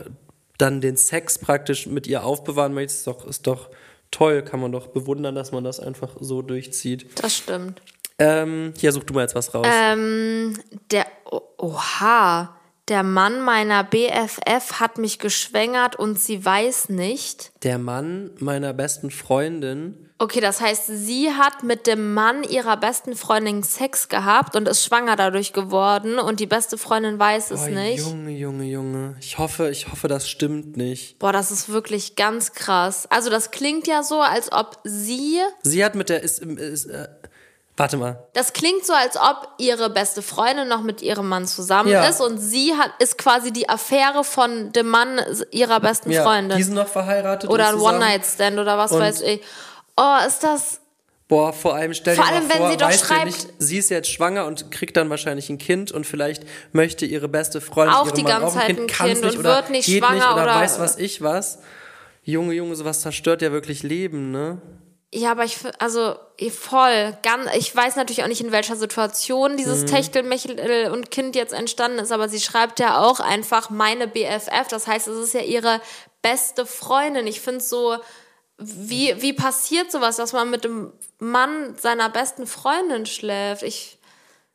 dann den Sex praktisch mit ihr aufbewahren möchtest, ist doch, ist doch toll, kann man doch bewundern, dass man das einfach so durchzieht. das stimmt. Ähm, hier such du mal jetzt was raus. Ähm, der, oh, oha, der Mann meiner BFF hat mich geschwängert und sie weiß nicht. Der Mann meiner besten Freundin. Okay, das heißt, sie hat mit dem Mann ihrer besten Freundin Sex gehabt und ist schwanger dadurch geworden und die beste Freundin weiß es Oh, nicht. Junge, Junge, Junge. Ich hoffe, ich hoffe, das stimmt nicht. Boah, das ist wirklich ganz krass. Also das klingt ja so, als ob sie, Sie hat mit der ist, ist äh, warte mal. das klingt so, als ob ihre beste Freundin noch mit ihrem Mann zusammen Ja. ist und sie hat ist quasi die Affäre von dem Mann ihrer besten Ja, Freundin die sind noch verheiratet oder ein. One-Night-Stand oder was Und- weiß ich. Oh, ist das Boah, vor allem stell Vor dir allem, mal wenn vor, sie doch schreibt- nicht, sie ist jetzt schwanger und kriegt dann wahrscheinlich ein Kind und vielleicht möchte ihre beste Freundin Auch die Mann ganze auch ein Zeit Kind, ein Kind nicht und oder wird nicht geht schwanger nicht oder, oder- weiß was ich was. Junge, Junge, sowas zerstört ja wirklich Leben, ne? Ja, aber ich, also eh, voll, ganz, ich weiß natürlich auch nicht, in welcher Situation dieses Mhm. Techtelmechtel und Kind jetzt entstanden ist, aber sie schreibt ja auch einfach meine BFF, das heißt, es ist ja ihre beste Freundin. Ich finde so, wie, wie passiert sowas, dass man mit dem Mann seiner besten Freundin schläft? Ich,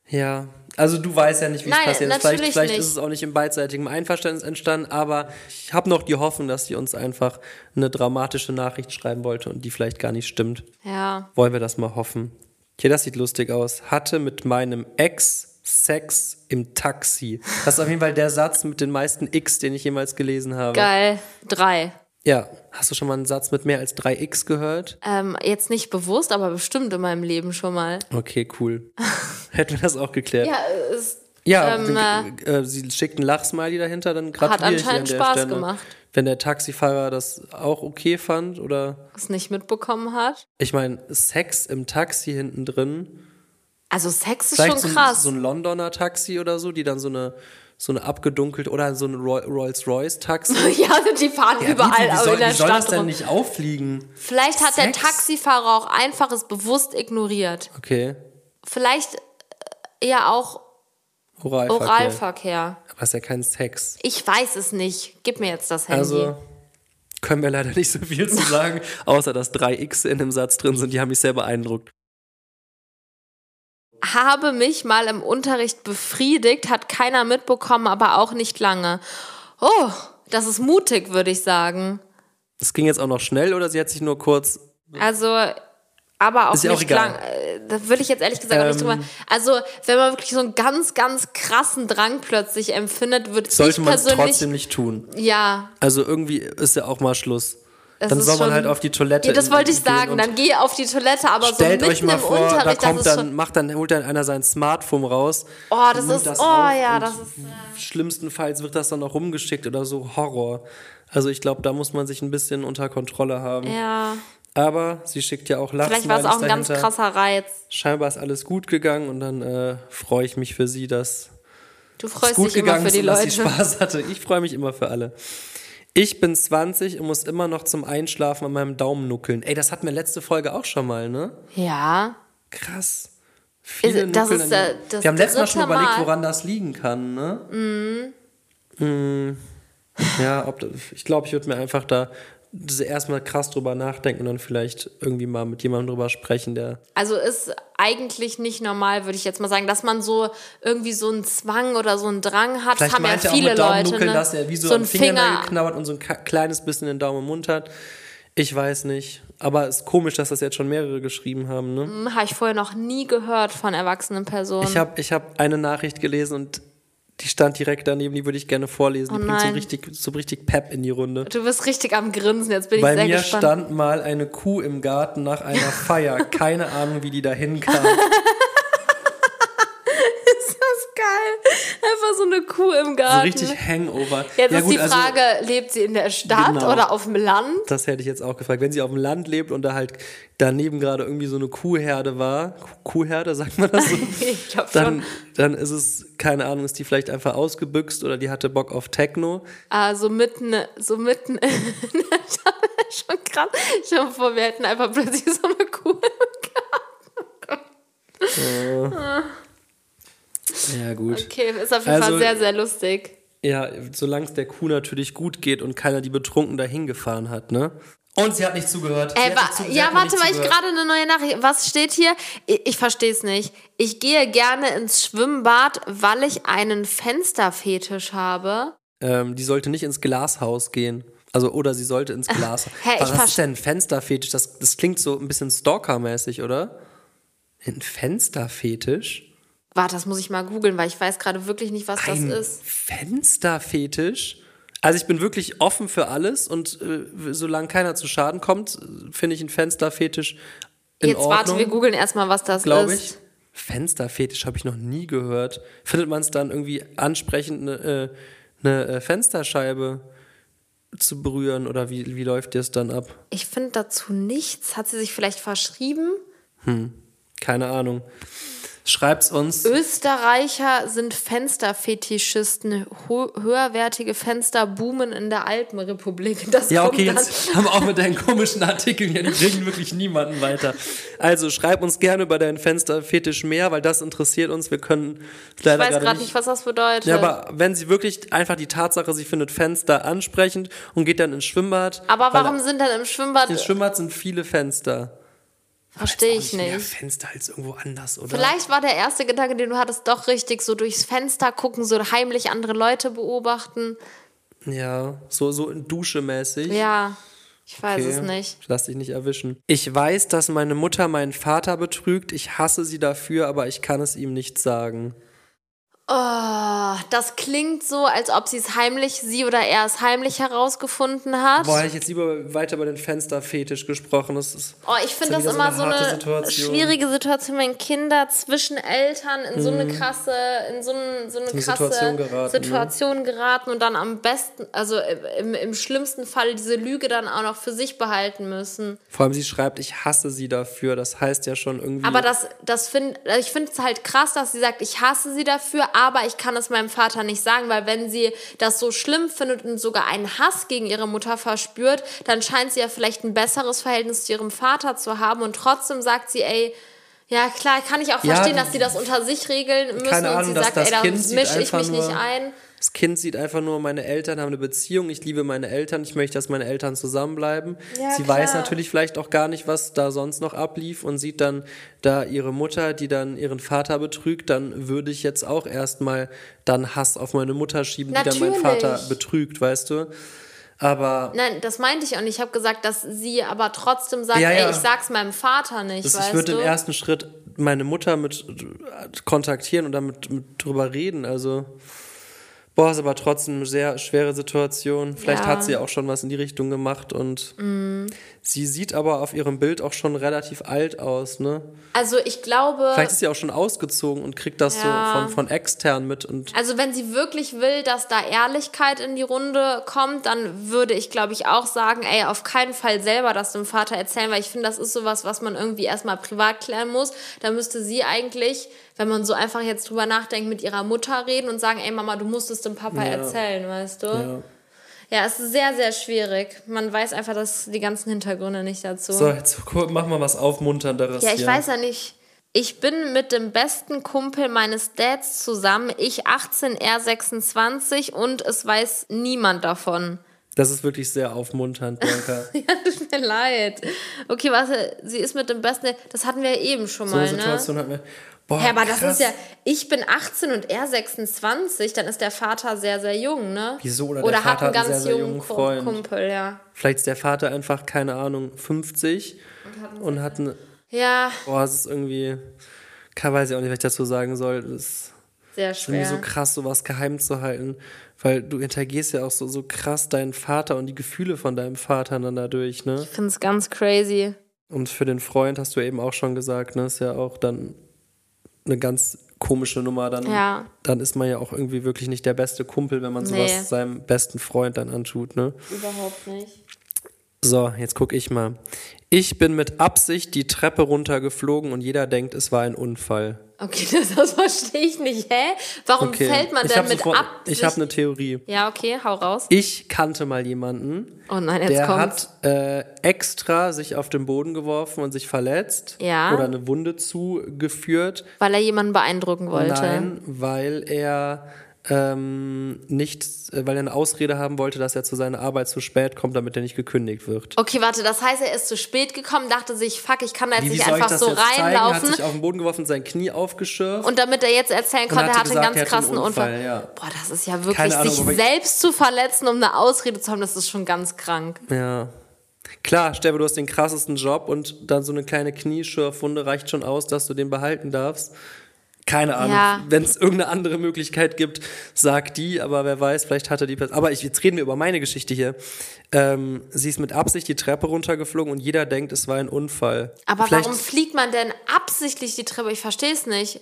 Ja, also du weißt ja nicht, wie es passiert ist. Vielleicht, vielleicht ist es auch nicht im beidseitigen Einverständnis entstanden, aber ich habe noch die Hoffnung, dass sie uns einfach eine dramatische Nachricht schreiben wollte und die vielleicht gar nicht stimmt. ja. Wollen wir das mal hoffen? Hier, das sieht lustig aus. Hatte mit meinem Ex Sex im Taxi. Das ist auf jeden Fall der Satz mit den meisten X, den ich jemals gelesen habe. Geil. Drei. Ja, hast du schon mal einen Satz mit mehr als drei X gehört? Ähm, jetzt nicht bewusst, aber bestimmt in meinem Leben schon mal. Okay, cool. Hätten wir das auch geklärt. Ja, es Ja, Ähm, dann, äh, sie schickt ein Lachsmiley dahinter, dann gratuliere ich ihr an anscheinend der Spaß Stelle. gemacht. Wenn der Taxifahrer das auch okay fand oder es nicht mitbekommen hat. ich meine, Sex im Taxi hinten drin. Also Sex ist schon so, ein- krass. so ein Londoner Taxi oder so, die dann so eine so eine abgedunkelt oder so ein Roy- Rolls-Royce-Taxi. Ja, die fahren überall wie, wie, aber soll, in der wie soll das Stadt denn rum. nicht auffliegen? Vielleicht hat der Sex? Taxifahrer auch einfach es bewusst ignoriert. Okay, Vielleicht äh, eher auch Oralverkehr. Oralverkehr. Aber ist ja kein Sex. Ich weiß es nicht. Gib mir jetzt das Handy. Also können wir leider nicht so viel zu sagen, außer dass drei X in dem Satz drin sind. Die haben mich sehr beeindruckt. Habe mich mal im Unterricht befriedigt, hat keiner mitbekommen, aber auch nicht lange. Oh, Das ist mutig, würde ich sagen. Es ging jetzt auch noch schnell oder sie hat sich nur kurz. Also, aber auch Ist auch nicht egal. lang. äh, Da würde ich jetzt ehrlich gesagt auch nicht Ähm. drüber. Also, wenn man wirklich so einen ganz, ganz krassen Drang plötzlich empfindet, würde Sollte ich man es persönlich. trotzdem nicht tun. Ja, Also irgendwie ist ja auch mal Schluss. Es Dann ist soll man halt auf die Toilette. Ja, das wollte ich sagen. Dann geh auf die Toilette, aber Stellt so euch mitten mal im vor, da Unterricht, kommt das ist dann, macht dann, holt dann einer sein Smartphone raus. Oh, das ist. das oh ja, das ist. äh, Schlimmstenfalls wird das dann noch rumgeschickt oder so Horror. Also ich glaube, da muss man sich ein bisschen unter Kontrolle haben. Ja, Aber sie schickt ja auch vielleicht war es auch ein ganz dahinter. krasser Reiz. Scheinbar ist alles gut gegangen und dann äh, freue ich mich für sie, dass Du es freust gut dich immer gegangen für ist die und dass sie Leute. Spaß hatte. Ich freue mich immer für alle. Ich bin 20 und muss immer noch zum Einschlafen an meinem Daumen nuckeln. Ey, das hatten wir letzte Folge auch schon mal, ne? Ja. Krass. Viele Ist- das ist, äh, das Wir haben letztes Mal schon überlegt, Mal. woran das liegen kann, ne? Mhm. Ja, ob, ich glaube, ich würde mir einfach da erstmal krass drüber nachdenken und dann vielleicht irgendwie mal mit jemandem drüber sprechen, der. Also ist eigentlich nicht normal, würde ich jetzt mal sagen, dass man so irgendwie so einen Zwang oder so einen Drang hat. Vielleicht das haben ja er auch viele mit Leute. ne? dass er wie so, so ein ein Fingernagel Finger. knabbert und so ein kleines bisschen den Daumen im Mund hat. Ich weiß nicht. Aber es ist komisch, dass das jetzt schon mehrere geschrieben haben, ne? Hm, Habe ich vorher noch nie gehört von erwachsenen Personen. Ich habe ich hab eine Nachricht gelesen und die stand direkt daneben, die würde ich gerne vorlesen. Die Oh bringt so richtig, so richtig Pep in die Runde. du bist richtig am Grinsen, jetzt bin ich Bei sehr mir gespannt. stand mal eine Kuh im Garten nach einer Feier. Keine Ahnung, wie die da hinkam. Das ist geil. Einfach so eine Kuh im So Garten. richtig Hangover. Jetzt ja, ist gut, die also, Frage, lebt sie in der Stadt Genau. oder auf dem Land? das hätte ich jetzt auch gefragt. Wenn sie auf dem Land lebt und da halt daneben gerade irgendwie so eine Kuhherde war, Kuhherde, sagt man das so? Ich glaube dann, schon. dann ist es, keine Ahnung, ist die vielleicht einfach ausgebüxt oder die hatte Bock auf Techno. Ah, so mitten, so mitten in der Stadt. Schon krass. Dir mal vor, wir hätten einfach plötzlich so eine Kuh im Ja, gut. Okay, ist auf jeden Also- Fall sehr, sehr lustig. Ja, solange es der Kuh natürlich gut geht und keiner die betrunken dahin gefahren hat, ne? Und sie hat nicht zugehört. Sie Äh, wa nicht zu- ja, warte mal, ich zugehört. gerade eine neue Nachricht. Was steht hier? Ich, ich verstehe es nicht. Ich gehe gerne ins Schwimmbad, weil ich einen Fensterfetisch habe. Ähm, die sollte nicht ins Glashaus gehen. Also, oder sie sollte ins Glas. Ich Was ist denn ein Fensterfetisch? Das, das klingt so ein bisschen Stalker-mäßig, oder? Ein Fensterfetisch? Warte, das muss ich mal googeln, weil ich weiß gerade wirklich nicht, was Ein das ist. Fensterfetisch? Also ich bin wirklich offen für alles und äh, solange keiner zu Schaden kommt, finde ich einen Fensterfetisch in Jetzt Ordnung. warte, wir googeln erstmal, was das glaube ist. ich. Fensterfetisch habe ich noch nie gehört. Findet man es dann irgendwie ansprechend, eine, äh, eine äh, Fensterscheibe zu berühren oder wie, wie läuft das dann ab? Ich finde dazu nichts. Hat sie sich vielleicht verschrieben? Keine Ahnung. Schreibt's uns. Österreicher sind Fensterfetischisten. Ho höherwertige Fenster boomen in der Alpenrepublik. Das Ja, kommt okay, dann- jetzt haben wir auch mit deinen komischen Artikeln hier, die bringen wirklich niemanden weiter. Also schreib uns gerne über deinen Fensterfetisch mehr, weil das interessiert uns. Wir können Ich leider weiß gerade gerade nicht, was das bedeutet. Ja, aber wenn sie wirklich einfach die Tatsache, sie findet Fenster ansprechend und geht dann ins Schwimmbad. Aber warum sind denn im Schwimmbad. Im Schwimmbad sind viele Fenster. Verstehe ich auch Mehr nicht. Fenster als irgendwo anders, oder? Vielleicht war der erste Gedanke, den du hattest, doch richtig, so durchs Fenster gucken, so heimlich andere Leute beobachten. Ja, so, so Dusche-mäßig. Ja, ich weiß Okay. es nicht. Lass dich nicht erwischen. Ich weiß, dass meine Mutter meinen Vater betrügt. Ich hasse sie dafür, aber ich kann es ihm nicht sagen. Oh, das klingt so, als ob sie es heimlich, sie oder er es heimlich herausgefunden hat. Boah, hätte ich jetzt lieber weiter über den Fensterfetisch gesprochen. Das ist, Oh, ich finde das wieder immer so harte eine Situation. schwierige Situation, wenn Kinder zwischen Eltern in so eine krasse, in so, ein, so eine Mhm. eine krasse Situation geraten, ne? Situation geraten und dann am besten, also im, im schlimmsten Fall diese Lüge dann auch noch für sich behalten müssen. Vor allem sie schreibt, ich hasse sie dafür. Das heißt ja schon irgendwie. Aber das, das find, also ich finde es halt krass, dass sie sagt, ich hasse sie dafür, aber ich kann es meinem Vater nicht sagen, weil wenn sie das so schlimm findet und sogar einen Hass gegen ihre Mutter verspürt, dann scheint sie ja vielleicht ein besseres Verhältnis zu ihrem Vater zu haben und trotzdem sagt sie, ey, Ja, klar, kann ich auch Ja, verstehen, die- dass sie das unter sich regeln müssen Keine und Ahnung, sie dass sagt, das ey, da Kind mische ich mich nicht ein. Das Kind sieht einfach nur, meine Eltern haben eine Beziehung, ich liebe meine Eltern, ich möchte, dass meine Eltern zusammenbleiben. Ja, sie weiß klar. natürlich vielleicht auch gar nicht, was da sonst noch ablief und sieht dann da ihre Mutter, die dann ihren Vater betrügt, dann würde ich jetzt auch erstmal dann Hass auf meine Mutter schieben, die dann meinen Natürlich. Vater betrügt, weißt du? Aber Nein, das meinte ich auch nicht. Ich habe gesagt, dass sie aber trotzdem sagt, Ja, ja. ey, ich sag's meinem Vater nicht, das, ich würde im ersten Schritt meine Mutter mit kontaktieren und damit mit drüber reden. Also, boah, ist aber trotzdem eine sehr schwere Situation. Vielleicht Ja. hat sie auch schon was in die Richtung gemacht und Mhm. Sie sieht aber auf ihrem Bild auch schon relativ alt aus, ne? also ich glaube, Vielleicht ist sie auch schon ausgezogen und kriegt das Ja. so von, von extern mit und also wenn sie wirklich will, dass da Ehrlichkeit in die Runde kommt, dann würde ich, glaube ich, auch sagen, ey, auf keinen Fall selber das dem Vater erzählen, weil ich finde, das ist sowas, was man irgendwie erstmal privat klären muss. Da müsste sie eigentlich, wenn man so einfach jetzt drüber nachdenkt, mit ihrer Mutter reden und sagen, ey Mama, du musst es dem Papa Ja. erzählen, weißt du? ja. Ja, es ist sehr, sehr schwierig. Man weiß einfach dass die ganzen Hintergründe nicht dazu. So, jetzt mach mal was Aufmunternderes Ja, ich hier. weiß ja nicht. Ich bin mit dem besten Kumpel meines Dads zusammen. Ich 18, er 26 und es weiß niemand davon. Das ist wirklich sehr aufmunternd, Bianca. Ja, tut mir leid. Okay, warte, sie ist mit dem besten. Das hatten wir ja eben schon So eine mal, ne? Situation hatten wir. Boah, Ja, aber das krass. ist ja, ich bin 18 und er 26, dann ist der Vater sehr, sehr jung, ne? Wieso? Oder der Oder Vater hat einen einen ganz sehr, sehr jungen Freund. Kumpel, ja. Vielleicht ist der Vater einfach, keine Ahnung, 50 und hat eine. Ja, Boah, es ist irgendwie. Kann, weiß ich auch nicht, was ich dazu sagen soll. Das ist sehr irgendwie schwer. so krass, sowas geheim zu halten. Weil du interagierst ja auch so, so krass deinen Vater und die Gefühle von deinem Vater dann dadurch, ne? ich finde es ganz crazy. Und für den Freund hast du eben auch schon gesagt, ne? Ist ja auch dann eine ganz komische Nummer. Dann, Ja. dann ist man ja auch irgendwie wirklich nicht der beste Kumpel, wenn man sowas Nee. seinem besten Freund dann antut, ne? Überhaupt nicht. So, jetzt guck ich mal. Ich bin mit Absicht die Treppe runtergeflogen und jeder denkt, es war ein Unfall. Okay, das, das verstehe ich nicht. Hä? Warum Okay. fällt man denn mit sofort- ab? Ich habe eine Theorie. Ja, okay, hau raus. Ich kannte mal jemanden, Oh nein, jetzt der kommt's. hat äh, extra sich auf den Boden geworfen und sich verletzt Ja. oder eine Wunde zugeführt. Weil er jemanden beeindrucken wollte. Nein, weil er ähm, nicht, äh, weil er eine Ausrede haben wollte, dass er zu seiner Arbeit zu spät kommt, damit er nicht gekündigt wird. Okay, warte, das heißt, er ist zu spät gekommen, dachte sich, fuck, ich kann da jetzt Wie, wie nicht einfach das so zeigen? Er hat reinlaufen. sich auf den Boden geworfen, sein Knie aufgeschürft. Und damit er jetzt erzählen konnte, er hatte gesagt, einen ganz hatte einen krassen Unfall. Unfall, ja. Boah, das ist ja wirklich, Ahnung, sich selbst zu verletzen, um eine Ausrede zu haben, das ist schon ganz krank. Ja. Klar, Stefan, du hast den krassesten Job und dann so eine kleine Knieschürfwunde reicht schon aus, dass du den behalten darfst. Keine Ahnung. Ja. Wenn es irgendeine andere Möglichkeit gibt, sag die, aber wer weiß, vielleicht hatte die Person. Aber ich, jetzt reden wir über meine Geschichte hier. Ähm, sie ist mit Absicht die Treppe runtergeflogen und jeder denkt, es war ein Unfall. Aber vielleicht, warum fliegt man denn absichtlich die Treppe? Ich verstehe es nicht.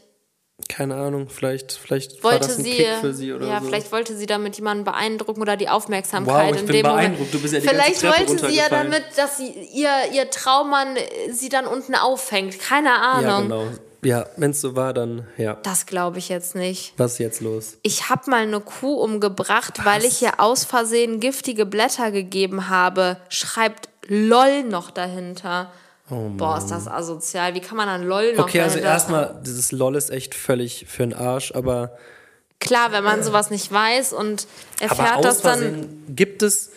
Keine Ahnung, vielleicht, vielleicht war Wollte das ein sie, Kick für sie oder ja, so. vielleicht wollte sie damit jemanden beeindrucken oder die Aufmerksamkeit Wow, ich in bin dem Moment. beeindruckt. Du bist ja die Vielleicht wollte sie ja damit, dass sie ihr, ihr Traummann äh, sie dann unten auffängt. Keine Ahnung. ja, genau. Ja, wenn es so war, dann ja. Das glaube ich jetzt nicht. Was ist jetzt los? Ich habe mal eine Kuh umgebracht, weil ich ihr aus Versehen giftige Blätter gegeben habe. Schreibt LOL noch dahinter. Boah, ist das asozial. Wie kann man dann LOL noch Oh Okay, also erstmal, dieses LOL ist echt völlig für den Arsch, aber, Klar, wenn man sowas nicht weiß und aber erfährt aus das dann. Gibt es,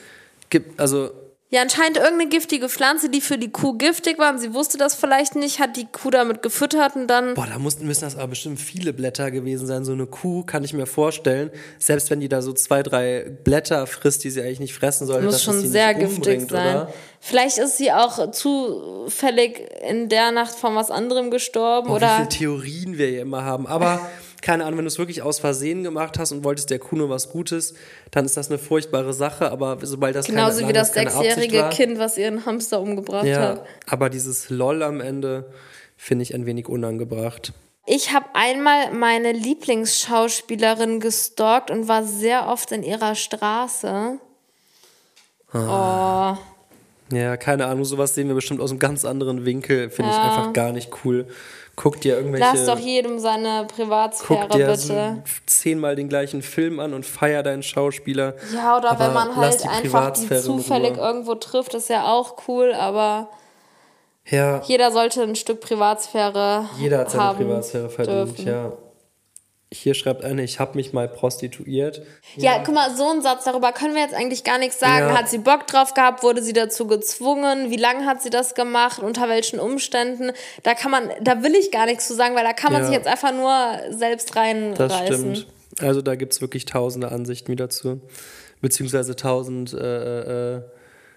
gibt, also Ja, anscheinend irgendeine giftige Pflanze, die für die Kuh giftig war und sie wusste das vielleicht nicht, hat die Kuh damit gefüttert und dann. Boah, da mussten, müssen das aber bestimmt viele Blätter gewesen sein. So eine Kuh kann ich mir vorstellen, selbst wenn die da so zwei, drei Blätter frisst, die sie eigentlich nicht fressen sollte, muss schon sehr nicht giftig sein. Oder? Vielleicht ist sie auch zufällig in der Nacht von was anderem gestorben Boah, wie oder. viele Theorien wir hier immer haben. Aber keine Ahnung, wenn du es wirklich aus Versehen gemacht hast und wolltest der Kuh nur was Gutes, dann ist das eine furchtbare Sache. Aber sobald das Genauso keine, wie das sechsjährige Kind, was ihren Hamster umgebracht Ja, hat. aber dieses LOL am Ende finde ich ein wenig unangebracht. Ich habe einmal meine Lieblingsschauspielerin gestalkt und war sehr oft in ihrer Straße. Oh. Ja, keine Ahnung, sowas sehen wir bestimmt aus einem ganz anderen Winkel. Finde ich einfach gar nicht cool. Guck dir irgendwelche. Lass doch jedem seine Privatsphäre, guck dir bitte. so zehnmal den gleichen Film an und feier deinen Schauspieler. Ja, oder Aber wenn man halt die einfach die zufällig irgendwo trifft, ist ja auch cool, aber Ja, Jeder sollte ein Stück Privatsphäre jeder hat seine Privatsphäre verdient, dürfen. ja. Hier schreibt eine, ich habe mich mal prostituiert. Ja, guck mal, so ein Satz, darüber können wir jetzt eigentlich gar nichts sagen. Ja. Hat sie Bock drauf gehabt? Wurde sie dazu gezwungen? Wie lange hat sie das gemacht? Unter welchen Umständen? Da kann man, da will ich gar nichts zu sagen, weil da kann man Ja. sich jetzt einfach nur selbst reinreißen. Das stimmt. Also da gibt es wirklich tausende Ansichten wieder zu. Beziehungsweise tausend äh, äh,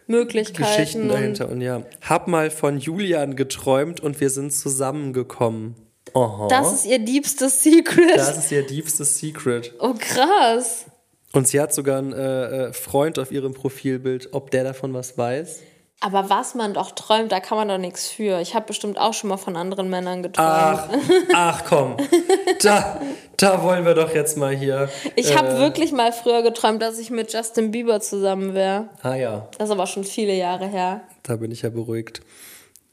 Möglichkeiten. Geschichten und- dahinter. Und ja, hab mal von Julian geträumt und wir sind zusammengekommen. Aha. Das ist ihr liebstes Secret. Das ist ihr liebstes Secret. oh, krass. Und sie hat sogar einen äh, äh, Freund auf ihrem Profilbild, ob der davon was weiß. Aber was man doch träumt, da kann man doch nichts für. Ich habe bestimmt auch schon mal von anderen Männern geträumt. Ach, ach komm. Da, da wollen wir doch jetzt mal hier. ich habe äh, wirklich mal früher geträumt, dass ich mit Justin Bieber zusammen wäre. Ah ja, Das ist aber schon viele Jahre her. da bin ich ja beruhigt.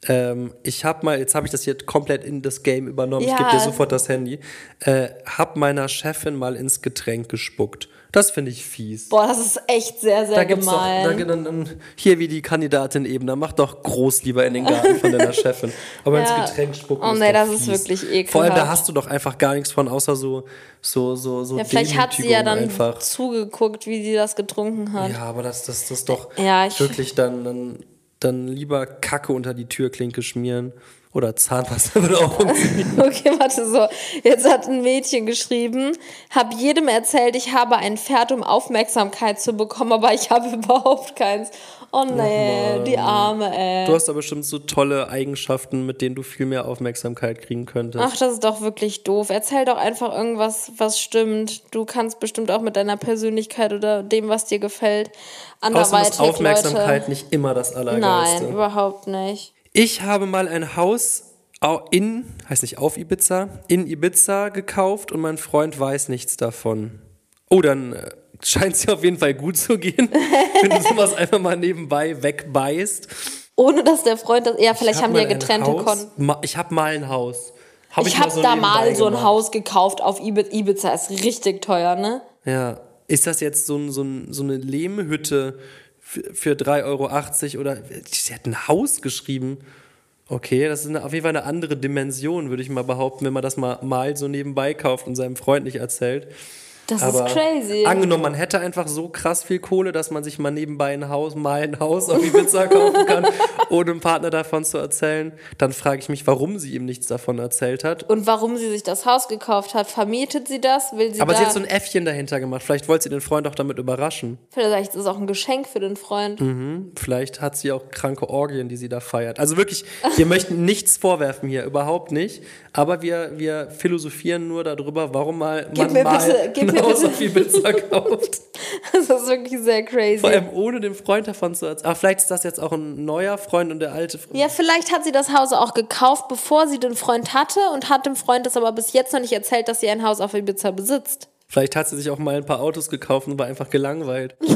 Ähm, ich habe mal, jetzt habe ich das hier komplett in das Game übernommen. Ich Ja. gebe dir sofort das Handy. Äh, hab meiner Chefin mal ins Getränk gespuckt. Das finde ich fies. Boah, das ist echt sehr, sehr Da gibt's doch, gemein. da, dann, dann, hier wie die Kandidatin eben, da mach doch groß lieber in den Garten von deiner Chefin. Aber Ja. ins Getränk spucken Oh ist nee, das ist fies. wirklich ekelhaft. Vor allem, da hast du doch einfach gar nichts von, außer so, so, so, so ja, vielleicht hat sie ja dann einfach. zugeguckt, wie sie das getrunken hat. Ja, aber das, das, das ist doch Ja, ich- wirklich dann, dann, dann lieber Kacke unter die Türklinke schmieren. Oder Zahnpasta würde auch funktionieren. Okay, warte so. Jetzt hat ein Mädchen geschrieben, hab jedem erzählt, ich habe ein Pferd, um Aufmerksamkeit zu bekommen, aber ich habe überhaupt keins. Oh nee, Mann. die Arme, ey. Du hast aber bestimmt so tolle Eigenschaften, mit denen du viel mehr Aufmerksamkeit kriegen könntest. Ach, das ist doch wirklich doof. Erzähl doch einfach irgendwas, was stimmt. Du kannst bestimmt auch mit deiner Persönlichkeit oder dem, was dir gefällt, Außerdem ist anderweitig Aufmerksamkeit Leute. nicht immer das Allergeilste. Nein, überhaupt nicht. Ich habe mal ein Haus au- in, heißt nicht auf Ibiza, in Ibiza gekauft und mein Freund weiß nichts davon. Oh, dann äh, scheint es ja auf jeden Fall gut zu gehen, wenn du sowas einfach mal nebenbei wegbeißt. Ohne dass der Freund das. Ja, vielleicht Ich hab haben die ja mal ein getrennte Haus- Konten. Ich habe mal ein Haus. Hab Ich mal habe da mal so ein gemacht. Haus gekauft auf Ibiza. Ist richtig teuer, ne? Ja. Ist das jetzt so, so, so eine Lehmhütte für, für 3,80 Euro oder sie hat ein Haus geschrieben. Okay, das ist eine, auf jeden Fall eine andere Dimension, würde ich mal behaupten, wenn man das mal, mal so nebenbei kauft und seinem Freund nicht erzählt. Das Aber ist crazy. angenommen, man hätte einfach so krass viel Kohle, dass man sich mal nebenbei ein Haus, mal ein Haus auf Ibiza kaufen kann, ohne dem Partner davon zu erzählen, dann frage ich mich, warum sie ihm nichts davon erzählt hat. Und warum sie sich das Haus gekauft hat, vermietet sie das? Will sie Aber sie hat so ein Äffchen dahinter gemacht. Vielleicht wollte sie den Freund auch damit überraschen. Vielleicht ist es auch ein Geschenk für den Freund. Mhm. Vielleicht hat sie auch kranke Orgien, die sie da feiert. Also wirklich, wir möchten nichts vorwerfen hier, überhaupt nicht. Aber wir, wir philosophieren nur darüber, warum mal Gib man mir mal bitte- gib mir Haus bitte- auf Ibiza kauft. Das ist wirklich sehr crazy. Vor allem ohne dem Freund davon zu erzählen. Aber vielleicht ist das jetzt auch ein neuer Freund und der alte Freund. Ja, vielleicht hat sie das Haus auch gekauft, bevor sie den Freund hatte und hat dem Freund das aber bis jetzt noch nicht erzählt, dass sie ein Haus auf Ibiza besitzt. Vielleicht hat sie sich auch mal ein paar Autos gekauft und war einfach gelangweilt.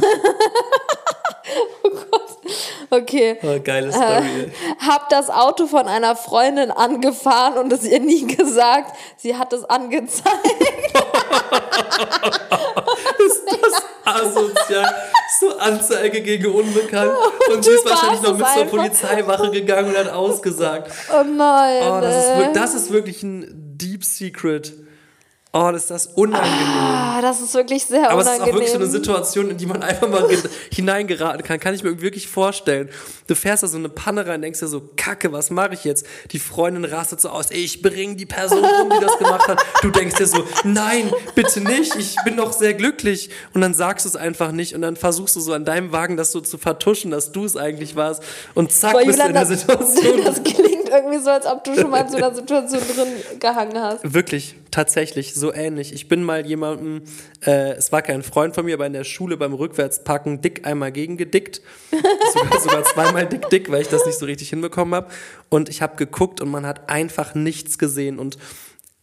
Okay. Oh, geile Story. Hab das Auto von einer Freundin angefahren und es ihr nie gesagt. Sie hat es angezeigt. asozial. So Anzeige gegen Unbekannt. Und sie ist wahrscheinlich noch mit zur. Polizeiwache gegangen und hat ausgesagt. Oh nein. Oh, das ist, das ist wirklich ein Deep Secret. Oh, das ist das unangenehm. Ah, das ist wirklich sehr Aber es ist auch unangenehm. wirklich so eine Situation, in die man einfach mal ge- hineingeraten kann. Kann ich mir wirklich vorstellen. Du fährst da so eine Panne rein, denkst dir so, Kacke, was mache ich jetzt? Die Freundin rastet so aus, ich bringe die Person um, die das gemacht hat. Du denkst dir so, nein, bitte nicht, ich bin doch sehr glücklich. Und dann sagst du es einfach nicht und dann versuchst du so an deinem Wagen das so zu vertuschen, dass du es eigentlich warst. Und zack, Boah, bist du in der Situation. das klingt irgendwie so, als ob du schon mal in so einer Situation drin gehangen hast. Wirklich, tatsächlich, so ähnlich. Ich bin mal jemandem, äh, es war kein Freund von mir, aber in der Schule beim Rückwärtspacken dick einmal gegengedickt. sogar, sogar zweimal dick, dick, weil ich das nicht so richtig hinbekommen habe. Und ich habe geguckt und man hat einfach nichts gesehen. Und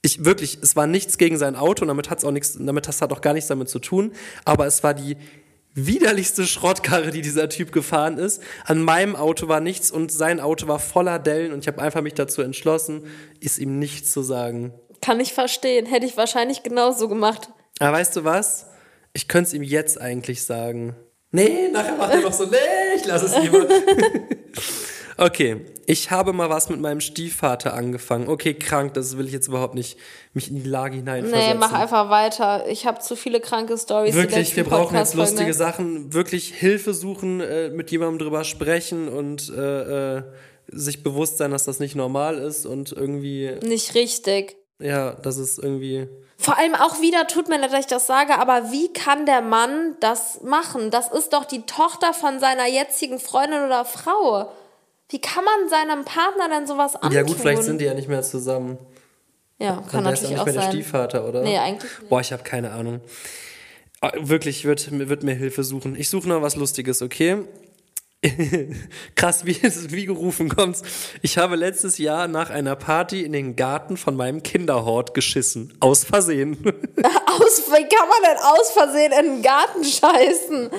ich wirklich, es war nichts gegen sein Auto und damit hat es auch nichts, damit das hat auch gar nichts damit zu tun. Aber es war die widerlichste Schrottkarre, die dieser Typ gefahren ist. An meinem Auto war nichts und sein Auto war voller Dellen und ich habe einfach mich dazu entschlossen, ist ihm nichts zu sagen. Kann ich verstehen. Hätte ich wahrscheinlich genauso gemacht. Aber weißt du was? Ich könnte es ihm jetzt eigentlich sagen. Nee, nachher macht er noch so, nee, ich lass es lieber. Okay, ich habe mal was mit meinem Stiefvater angefangen. Okay, krank, das will ich jetzt überhaupt nicht mich in die Lage hineinversetzen. Nee, mach einfach weiter. Ich habe zu viele kranke Stories. Wirklich, wir brauchen jetzt lustige Sachen. Wirklich Hilfe suchen, äh, mit jemandem drüber sprechen und äh, äh, sich bewusst sein, dass das nicht normal ist und irgendwie, Nicht richtig. ja, das ist irgendwie. Vor allem auch wieder, tut mir leid, dass ich das sage, aber wie kann der Mann das machen? Das ist doch die Tochter von seiner jetzigen Freundin oder Frau. Wie kann man seinem Partner denn sowas antun? Ja, gut, vielleicht sind die ja nicht mehr zusammen. Ja, kann der ist ja natürlich nicht auch mehr der. Stiefvater, oder? Nee, eigentlich nicht. Boah, ich habe keine Ahnung. Ah, Wirklich, wird, wird mir Hilfe suchen. Ich suche noch was Lustiges, okay? Krass, wie, wie gerufen kommt's. Ich habe letztes Jahr nach einer Party in den Garten von meinem Kinderhort geschissen. Aus Versehen. Aus, wie kann man denn aus Versehen in den Garten scheißen?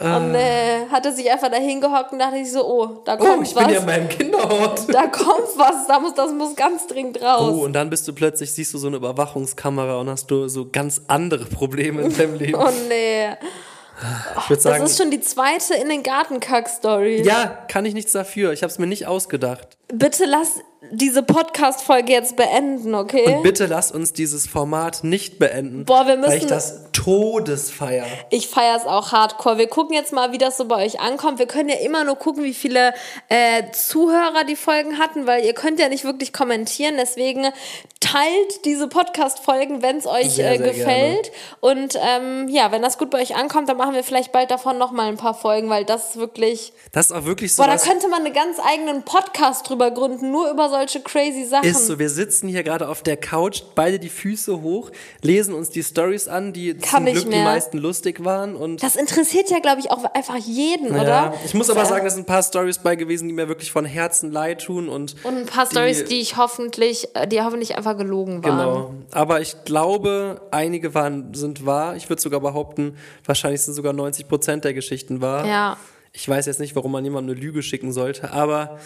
Und äh, hatte sich einfach da hingehockt und dachte ich so, oh, da Oh, kommt ich was. bin ja in meinem Kinderhort. da kommt was, da muss, das muss ganz dringend raus. Oh, und dann bist du plötzlich, siehst du so eine Überwachungskamera und hast du so ganz andere Probleme in deinem Leben. Oh nee. Ich würde sagen, Das ist schon die zweite in den Gartenkack-Story. ja, kann ich nichts dafür. Ich habe es mir nicht ausgedacht. Bitte lass diese Podcast-Folge jetzt beenden, okay? Und bitte lass uns dieses Format nicht beenden. Boah, wir Weil ich müssen- das Todesfeier. Ich feiere es auch hardcore. Wir gucken jetzt mal, wie das so bei euch ankommt. Wir können ja immer nur gucken, wie viele äh, Zuhörer die Folgen hatten, weil ihr könnt ja nicht wirklich kommentieren. Deswegen teilt diese Podcast-Folgen, wenn es euch Sehr, äh, sehr gefällt. Und ähm, ja, wenn das gut bei euch ankommt, dann machen wir vielleicht bald davon nochmal ein paar Folgen, weil das ist wirklich. Das ist auch wirklich so. Boah, da könnte man einen ganz eigenen Podcast drüber gründen, nur über solche crazy Sachen. ist so, wir sitzen hier gerade auf der Couch, beide die Füße hoch, lesen uns die Stories an, die Kann zum Glück die mehr. meisten lustig waren und Das interessiert ja, glaube ich, auch einfach jeden, ja, oder? ich muss aber sagen, da sind ein paar Stories bei gewesen, die mir wirklich von Herzen leid tun und Und ein paar Stories, die ich hoffentlich, äh, die hoffentlich einfach gelogen waren. Genau. Aber ich glaube, einige waren, sind wahr. Ich würde sogar behaupten, wahrscheinlich sind sogar 90 Prozent der Geschichten wahr. Ja. Ich weiß jetzt nicht, warum man jemandem eine Lüge schicken sollte, aber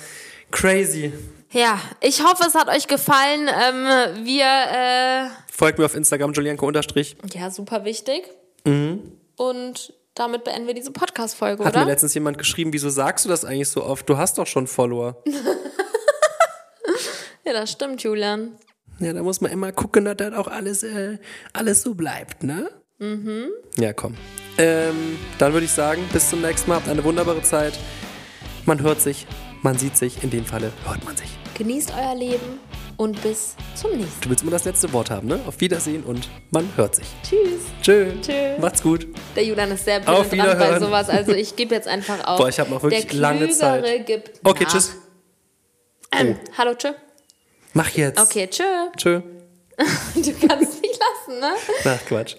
crazy. Ja, ich hoffe, es hat euch gefallen. Ähm, wir, äh, Folgt mir auf Instagram, Julienko ja, super wichtig. Mhm. Und damit beenden wir diese Podcast-Folge, Hat mir oder? letztens jemand geschrieben, wieso sagst du das eigentlich so oft? Du hast doch schon Follower. Ja, das stimmt, Julian. Ja, da muss man immer gucken, dass das auch alles, äh, alles so bleibt, ne? Mhm. Ja, komm. Ähm, dann würde ich sagen, bis zum nächsten Mal. Habt eine wunderbare Zeit. Man hört sich, man sieht sich. In dem Falle hört man sich. Genießt euer Leben und bis zum nächsten Du willst immer das letzte Wort haben, ne? Auf Wiedersehen und man hört sich. Mal. Tschüss. Tschö. Tschö. Macht's gut. Der Julian ist sehr Auf penetrant bei sowas. Also ich gebe jetzt einfach auf. Boah, ich hab noch wirklich Der lange Zeit. Gibt Okay, nach. tschüss. Hallo, tschö. Mach jetzt. Okay, tschö. Tschö. Du kannst nicht lassen, ne? Ach, Quatsch.